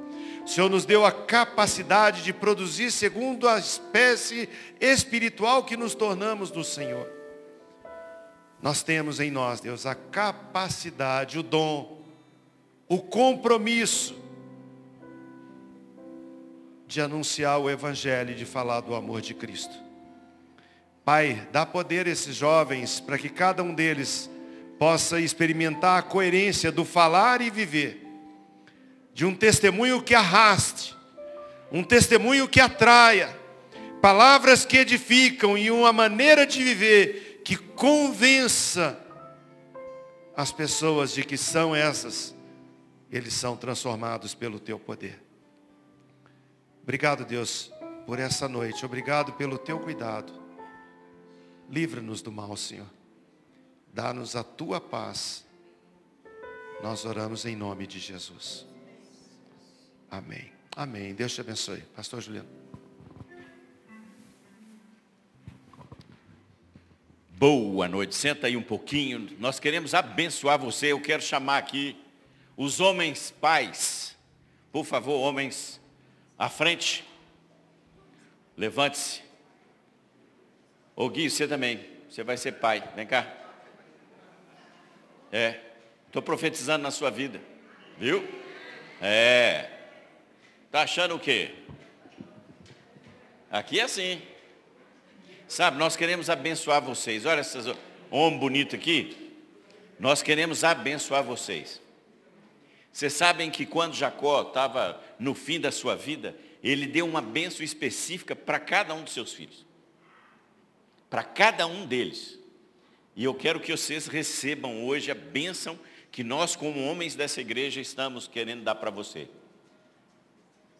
O Senhor nos deu a capacidade de produzir segundo a espécie espiritual que nos tornamos do Senhor. Nós temos em nós, Deus, a capacidade, o dom, o compromisso de anunciar o Evangelho e de falar do amor de Cristo. Pai, dá poder a esses jovens para que cada um deles possa experimentar a coerência do falar e viver, de um testemunho que arraste, um testemunho que atraia, palavras que edificam e uma maneira de viver que convença as pessoas de que são essas, eles são transformados pelo teu poder. Obrigado, Deus, por essa noite. Obrigado pelo teu cuidado. Livra-nos do mal, Senhor. Dá-nos a tua paz. Nós oramos em nome de Jesus. Amém. Amém. Deus te abençoe. Pastor Juliano. Boa noite. Senta aí um pouquinho. Nós queremos abençoar você. Eu quero chamar aqui os homens pais. Por favor, homens à frente. Levante-se. Ô Gui, você também. Você vai ser pai. Vem cá. É. Estou profetizando na sua vida. Viu? É. Tá achando o quê? Aqui é assim. Sabe, nós queremos abençoar vocês. Olha esses homens bonitos aqui. Nós queremos abençoar vocês. Vocês sabem que quando Jacó estava no fim da sua vida, ele deu uma bênção específica para cada um dos seus filhos. Para cada um deles. E eu quero que vocês recebam hoje a bênção que nós, como homens dessa igreja, estamos querendo dar para você.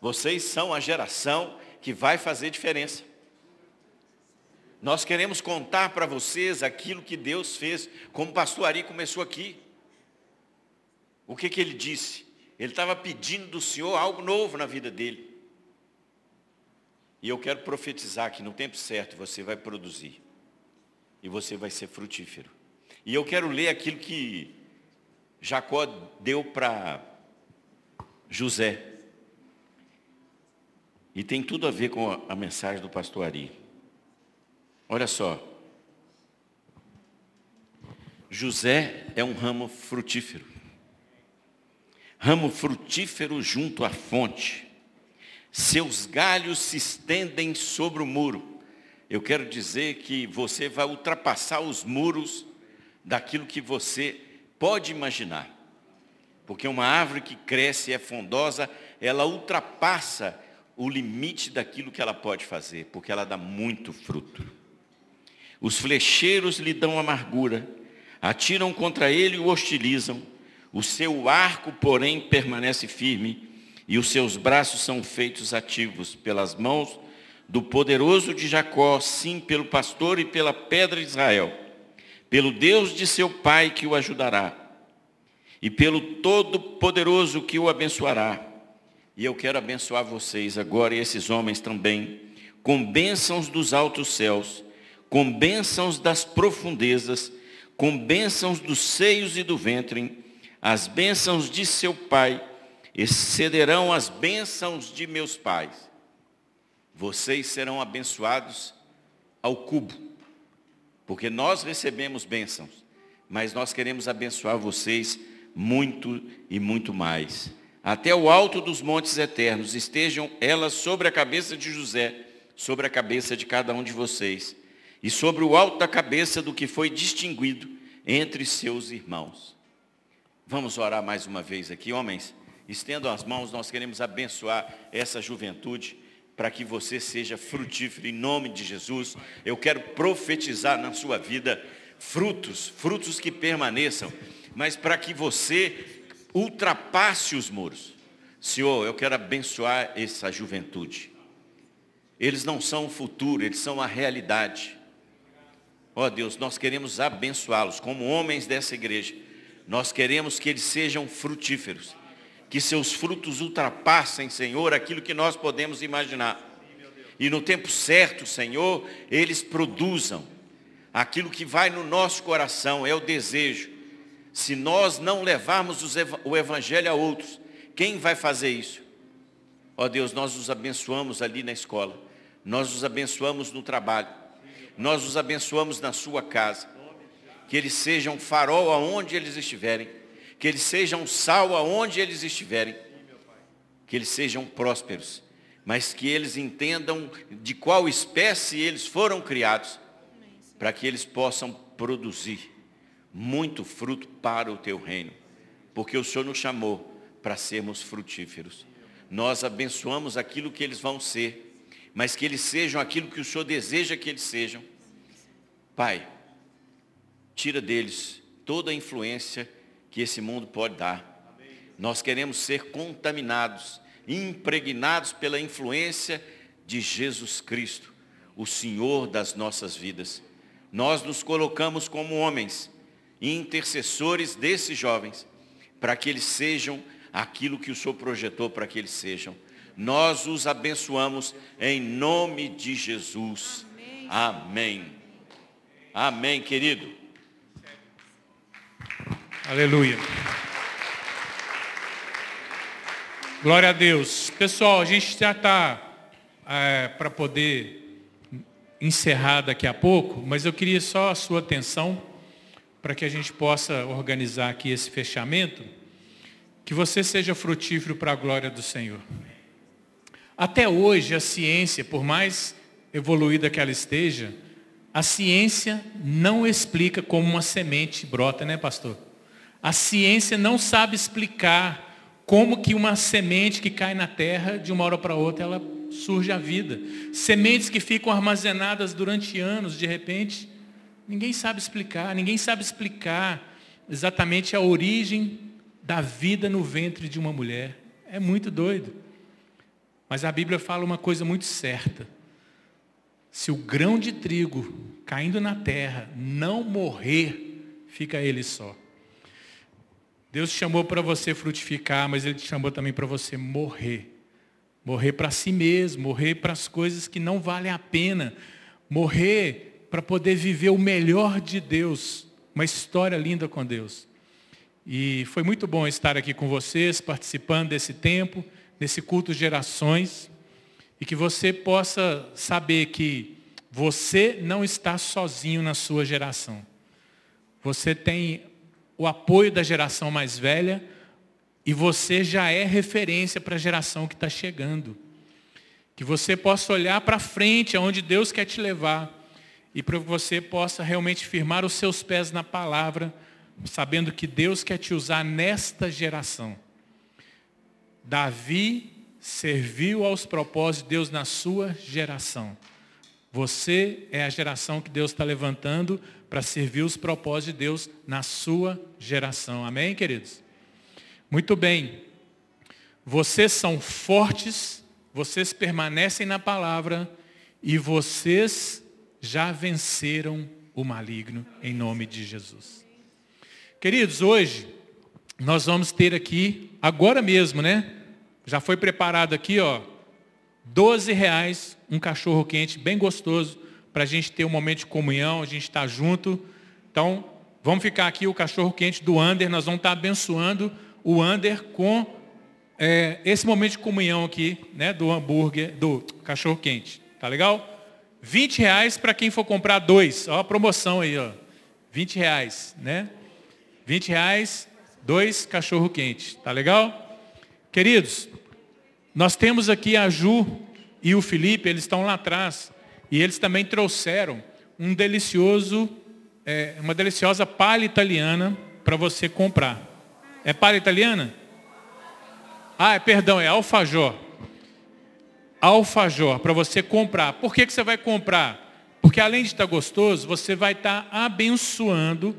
Vocês são a geração que vai fazer diferença. Nós queremos contar para vocês aquilo que Deus fez, como o pastor Ari começou aqui. O que, que ele disse? Ele estava pedindo do Senhor algo novo na vida dele. E eu quero profetizar que no tempo certo você vai produzir. E você vai ser frutífero. E eu quero ler aquilo que Jacó deu para José. E tem tudo a ver com a mensagem do pastor Ari. Olha só. José é um ramo frutífero ramo frutífero junto à fonte. Seus galhos se estendem sobre o muro. Eu quero dizer que você vai ultrapassar os muros daquilo que você pode imaginar. Porque uma árvore que cresce e é fondosa, ela ultrapassa o limite daquilo que ela pode fazer, porque ela dá muito fruto. Os flecheiros lhe dão amargura, atiram contra ele e o hostilizam. O seu arco, porém, permanece firme, e os seus braços são feitos ativos pelas mãos do poderoso de Jacó, sim, pelo pastor e pela pedra de Israel, pelo Deus de seu pai que o ajudará, e pelo Todo-Poderoso que o abençoará. E eu quero abençoar vocês agora e esses homens também, com bênçãos dos altos céus, com bênçãos das profundezas, com bênçãos dos seios e do ventre, as bênçãos de seu pai excederão as bênçãos de meus pais. Vocês serão abençoados ao cubo, porque nós recebemos bênçãos, mas nós queremos abençoar vocês muito e muito mais. Até o alto dos montes eternos estejam elas sobre a cabeça de José, sobre a cabeça de cada um de vocês e sobre o alto da cabeça do que foi distinguido entre seus irmãos. Vamos orar mais uma vez aqui, homens. Estendam as mãos, nós queremos abençoar essa juventude para que você seja frutífero em nome de Jesus. Eu quero profetizar na sua vida frutos, frutos que permaneçam, mas para que você ultrapasse os muros. Senhor, eu quero abençoar essa juventude. Eles não são o futuro, eles são a realidade. Ó oh, Deus, nós queremos abençoá-los como homens dessa igreja. Nós queremos que eles sejam frutíferos. Que seus frutos ultrapassem, Senhor, aquilo que nós podemos imaginar. E no tempo certo, Senhor, eles produzam aquilo que vai no nosso coração, é o desejo. Se nós não levarmos o Evangelho a outros, quem vai fazer isso? Ó Deus, nós os abençoamos ali na escola, nós os abençoamos no trabalho, nós os abençoamos na sua casa. Que eles sejam farol aonde eles estiverem. Que eles sejam sal aonde eles estiverem. Que eles sejam prósperos. Mas que eles entendam de qual espécie eles foram criados. Para que eles possam produzir muito fruto para o teu reino. Porque o Senhor nos chamou para sermos frutíferos. Nós abençoamos aquilo que eles vão ser mas que eles sejam aquilo que o Senhor deseja que eles sejam. Pai, tira deles toda a influência que esse mundo pode dar. Nós queremos ser contaminados, impregnados pela influência de Jesus Cristo, o Senhor das nossas vidas. Nós nos colocamos como homens, intercessores desses jovens, para que eles sejam aquilo que o Senhor projetou para que eles sejam nós os abençoamos em nome de Jesus. Amém. Amém, querido. Aleluia. Glória a Deus. Pessoal, a gente já está é, para poder encerrar daqui a pouco, mas eu queria só a sua atenção para que a gente possa organizar aqui esse fechamento. Que você seja frutífero para a glória do Senhor. Até hoje, a ciência, por mais evoluída que ela esteja, a ciência não explica como uma semente brota, né, pastor? A ciência não sabe explicar como que uma semente que cai na terra, de uma hora para outra, ela surge a vida. Sementes que ficam armazenadas durante anos, de repente, ninguém sabe explicar, ninguém sabe explicar exatamente a origem da vida no ventre de uma mulher. É muito doido. Mas a Bíblia fala uma coisa muito certa. Se o grão de trigo caindo na terra não morrer, fica ele só. Deus te chamou para você frutificar, mas Ele te chamou também para você morrer. Morrer para si mesmo, morrer para as coisas que não valem a pena. Morrer para poder viver o melhor de Deus. Uma história linda com Deus. E foi muito bom estar aqui com vocês, participando desse tempo nesse culto gerações, e que você possa saber que você não está sozinho na sua geração. Você tem o apoio da geração mais velha e você já é referência para a geração que está chegando. Que você possa olhar para frente, aonde Deus quer te levar, e para que você possa realmente firmar os seus pés na palavra, sabendo que Deus quer te usar nesta geração. Davi serviu aos propósitos de Deus na sua geração. Você é a geração que Deus está levantando para servir os propósitos de Deus na sua geração. Amém, queridos? Muito bem. Vocês são fortes, vocês permanecem na palavra e vocês já venceram o maligno em nome de Jesus. Queridos, hoje nós vamos ter aqui, agora mesmo, né? Já foi preparado aqui, ó, 12 reais, um cachorro quente bem gostoso, para a gente ter um momento de comunhão, a gente estar tá junto. Então, vamos ficar aqui o cachorro quente do Ander, nós vamos estar tá abençoando o Ander com é, esse momento de comunhão aqui, né, do hambúrguer, do cachorro quente. Tá legal? 20 reais para quem for comprar dois. Ó a promoção aí, ó. 20 reais, né? 20 reais, dois cachorro quente. Tá legal? Queridos, nós temos aqui a Ju e o Felipe, eles estão lá atrás. E eles também trouxeram um delicioso, é, uma deliciosa palha italiana para você comprar. É palha italiana? Ah, é, perdão, é alfajor. Alfajor, para você comprar. Por que, que você vai comprar? Porque além de estar gostoso, você vai estar abençoando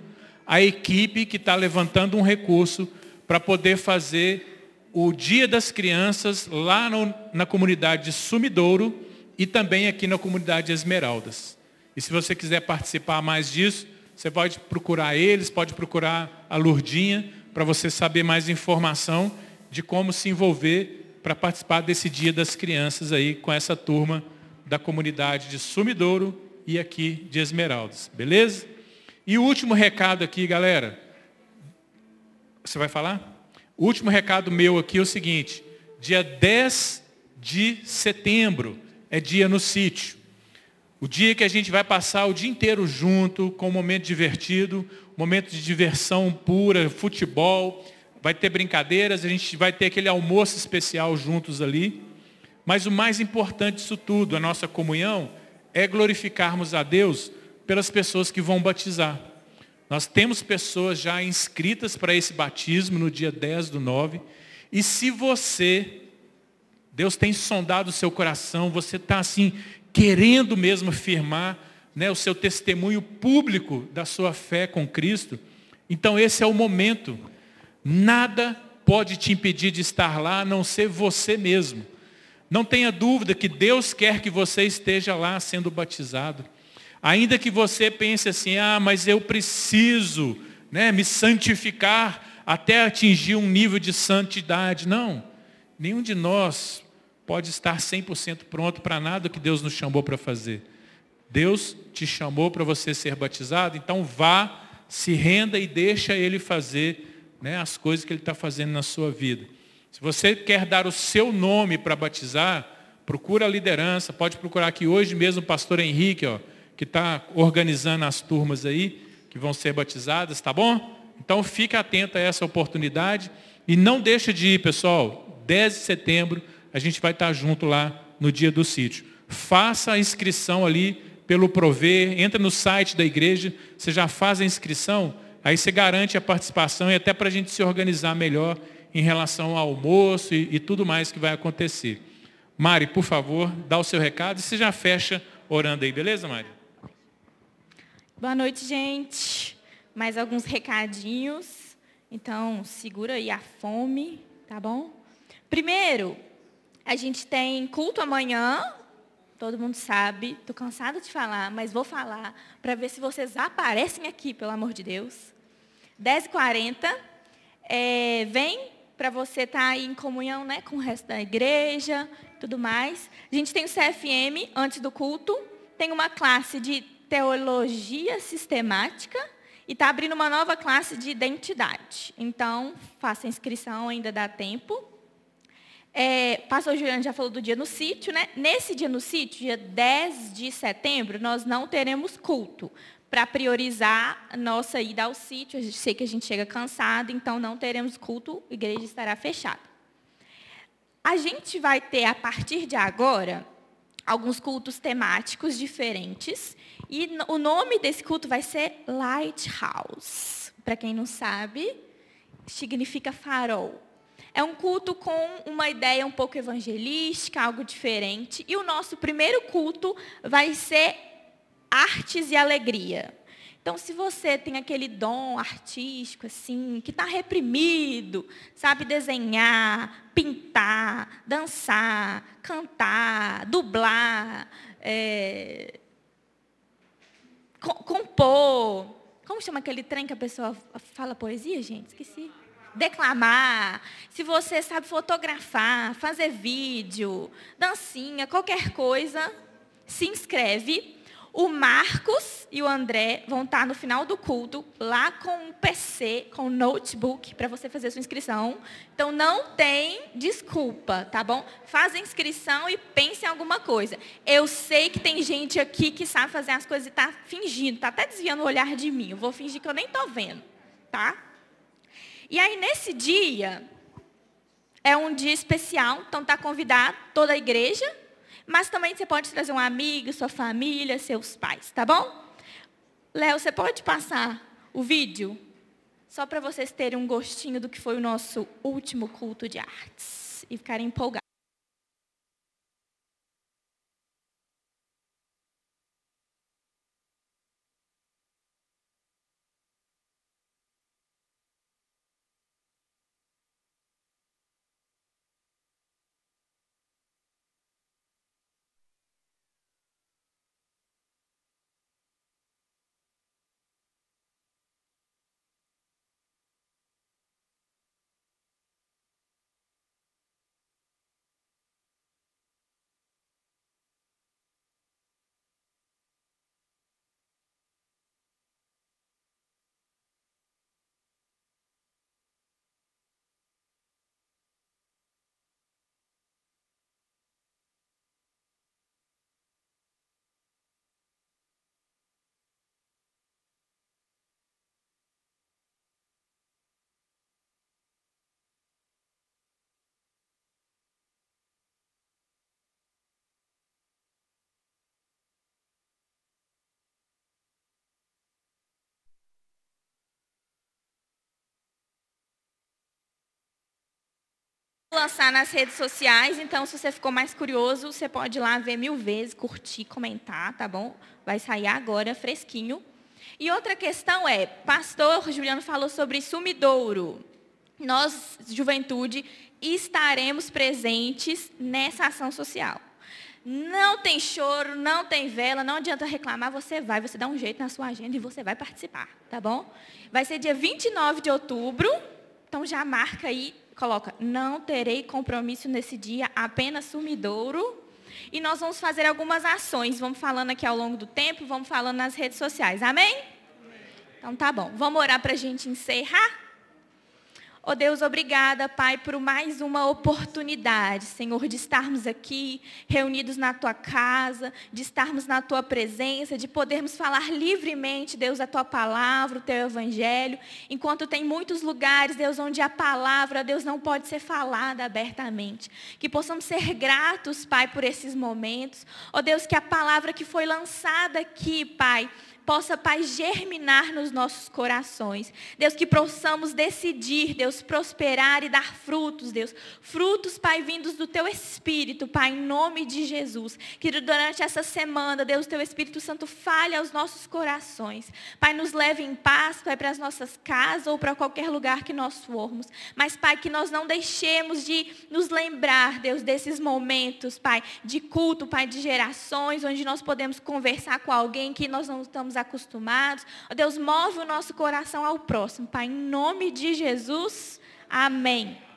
a equipe que está levantando um recurso para poder fazer o Dia das Crianças lá no, na comunidade de Sumidouro e também aqui na comunidade Esmeraldas. E se você quiser participar mais disso, você pode procurar eles, pode procurar a Lurdinha, para você saber mais informação de como se envolver para participar desse Dia das Crianças aí com essa turma da comunidade de Sumidouro e aqui de Esmeraldas. Beleza? E o último recado aqui, galera. Você vai falar? O último recado meu aqui é o seguinte. Dia 10 de setembro é dia no sítio. O dia que a gente vai passar o dia inteiro junto, com um momento divertido, momento de diversão pura, futebol, vai ter brincadeiras, a gente vai ter aquele almoço especial juntos ali. Mas o mais importante disso tudo, a nossa comunhão, é glorificarmos a Deus pelas pessoas que vão batizar. Nós temos pessoas já inscritas para esse batismo no dia 10 do 9. E se você Deus tem sondado o seu coração, você está assim, querendo mesmo firmar né, o seu testemunho público da sua fé com Cristo. Então esse é o momento. Nada pode te impedir de estar lá, a não ser você mesmo. Não tenha dúvida que Deus quer que você esteja lá sendo batizado. Ainda que você pense assim, ah, mas eu preciso né, me santificar até atingir um nível de santidade. Não, nenhum de nós pode estar 100% pronto para nada que Deus nos chamou para fazer. Deus te chamou para você ser batizado, então vá, se renda e deixa Ele fazer né, as coisas que Ele está fazendo na sua vida. Se você quer dar o seu nome para batizar, procura a liderança, pode procurar aqui hoje mesmo o pastor Henrique, ó, que está organizando as turmas aí, que vão ser batizadas, tá bom? Então fique atento a essa oportunidade e não deixe de ir, pessoal, 10 de setembro, a gente vai estar junto lá no dia do sítio. Faça a inscrição ali pelo Prover, entra no site da igreja, você já faz a inscrição, aí você garante a participação e até para a gente se organizar melhor em relação ao almoço e, e tudo mais que vai acontecer. Mari, por favor, dá o seu recado e você já fecha orando aí, beleza, Mari? Boa noite, gente. Mais alguns recadinhos. Então, segura aí a fome, tá bom? Primeiro, a gente tem culto amanhã, todo mundo sabe, estou cansada de falar, mas vou falar para ver se vocês aparecem aqui, pelo amor de Deus. 10h40, é, vem para você estar tá em comunhão né, com o resto da igreja, tudo mais. A gente tem o CFM antes do culto, tem uma classe de teologia sistemática e está abrindo uma nova classe de identidade. Então, faça inscrição, ainda dá tempo. É, pastor Juliano já falou do dia no sítio, né? Nesse dia no sítio, dia 10 de setembro, nós não teremos culto. Para priorizar a nossa ida ao sítio, eu sei que a gente chega cansado, então não teremos culto, a igreja estará fechada. A gente vai ter, a partir de agora, alguns cultos temáticos diferentes. E o nome desse culto vai ser Lighthouse. para quem não sabe, significa farol. É um culto com uma ideia um pouco evangelística, algo diferente. E o nosso primeiro culto vai ser artes e alegria. Então, se você tem aquele dom artístico, assim, que está reprimido, sabe desenhar, pintar, dançar, cantar, dublar, é, compor. Como chama aquele trem que a pessoa fala poesia, gente? Esqueci. Declamar. Se você sabe fotografar, fazer vídeo, dancinha, qualquer coisa, se inscreve o Marcos e o André vão estar no final do culto, lá com um PC, com um notebook, para você fazer sua inscrição. Então, não tem desculpa, tá bom? Faz a inscrição e pense em alguma coisa. Eu sei que tem gente aqui que sabe fazer as coisas e está fingindo, está até desviando o olhar de mim. Eu vou fingir que eu nem estou vendo, tá? E aí, nesse dia, é um dia especial, então está convidado toda a igreja, mas também você pode trazer um amigo, sua família, seus pais, tá bom? Léo, você pode passar o vídeo? Só para vocês terem um gostinho do que foi o nosso último culto de artes e ficarem empolgados. Lançar nas redes sociais, então se você ficou mais curioso, você pode ir lá ver mil vezes, curtir, comentar, tá bom? Vai sair agora fresquinho. E outra questão é, pastor Juliano falou sobre sumidouro. Nós, juventude, estaremos presentes nessa ação social. Não tem choro, não tem vela, não adianta reclamar, você vai, você dá um jeito na sua agenda e você vai participar, tá bom? Vai ser dia 29 de outubro, então já marca aí coloca, não terei compromisso nesse dia, apenas sumidouro. E nós vamos fazer algumas ações. Vamos falando aqui ao longo do tempo, vamos falando nas redes sociais. Amém? Amém. Então tá bom. Vamos orar para a gente encerrar? Oh Deus, obrigada, Pai, por mais uma oportunidade, Senhor, de estarmos aqui reunidos na tua casa, de estarmos na tua presença, de podermos falar livremente, Deus, a tua palavra, o teu evangelho, enquanto tem muitos lugares, Deus, onde a palavra, Deus, não pode ser falada abertamente. Que possamos ser gratos, Pai, por esses momentos. Oh Deus, que a palavra que foi lançada aqui, Pai, possa, Pai, germinar nos nossos corações. Deus, que possamos decidir, Deus, prosperar e dar frutos, Deus. Frutos, Pai, vindos do Teu Espírito, Pai, em nome de Jesus. Que durante essa semana, Deus, Teu Espírito Santo fale aos nossos corações. Pai, nos leve em paz, Pai, para as nossas casas ou para qualquer lugar que nós formos. Mas, Pai, que nós não deixemos de nos lembrar, Deus, desses momentos, Pai, de culto, Pai, de gerações, onde nós podemos conversar com alguém que nós não estamos acostumados. Ó Deus, move o nosso coração ao próximo, Pai, em nome de Jesus. Amém.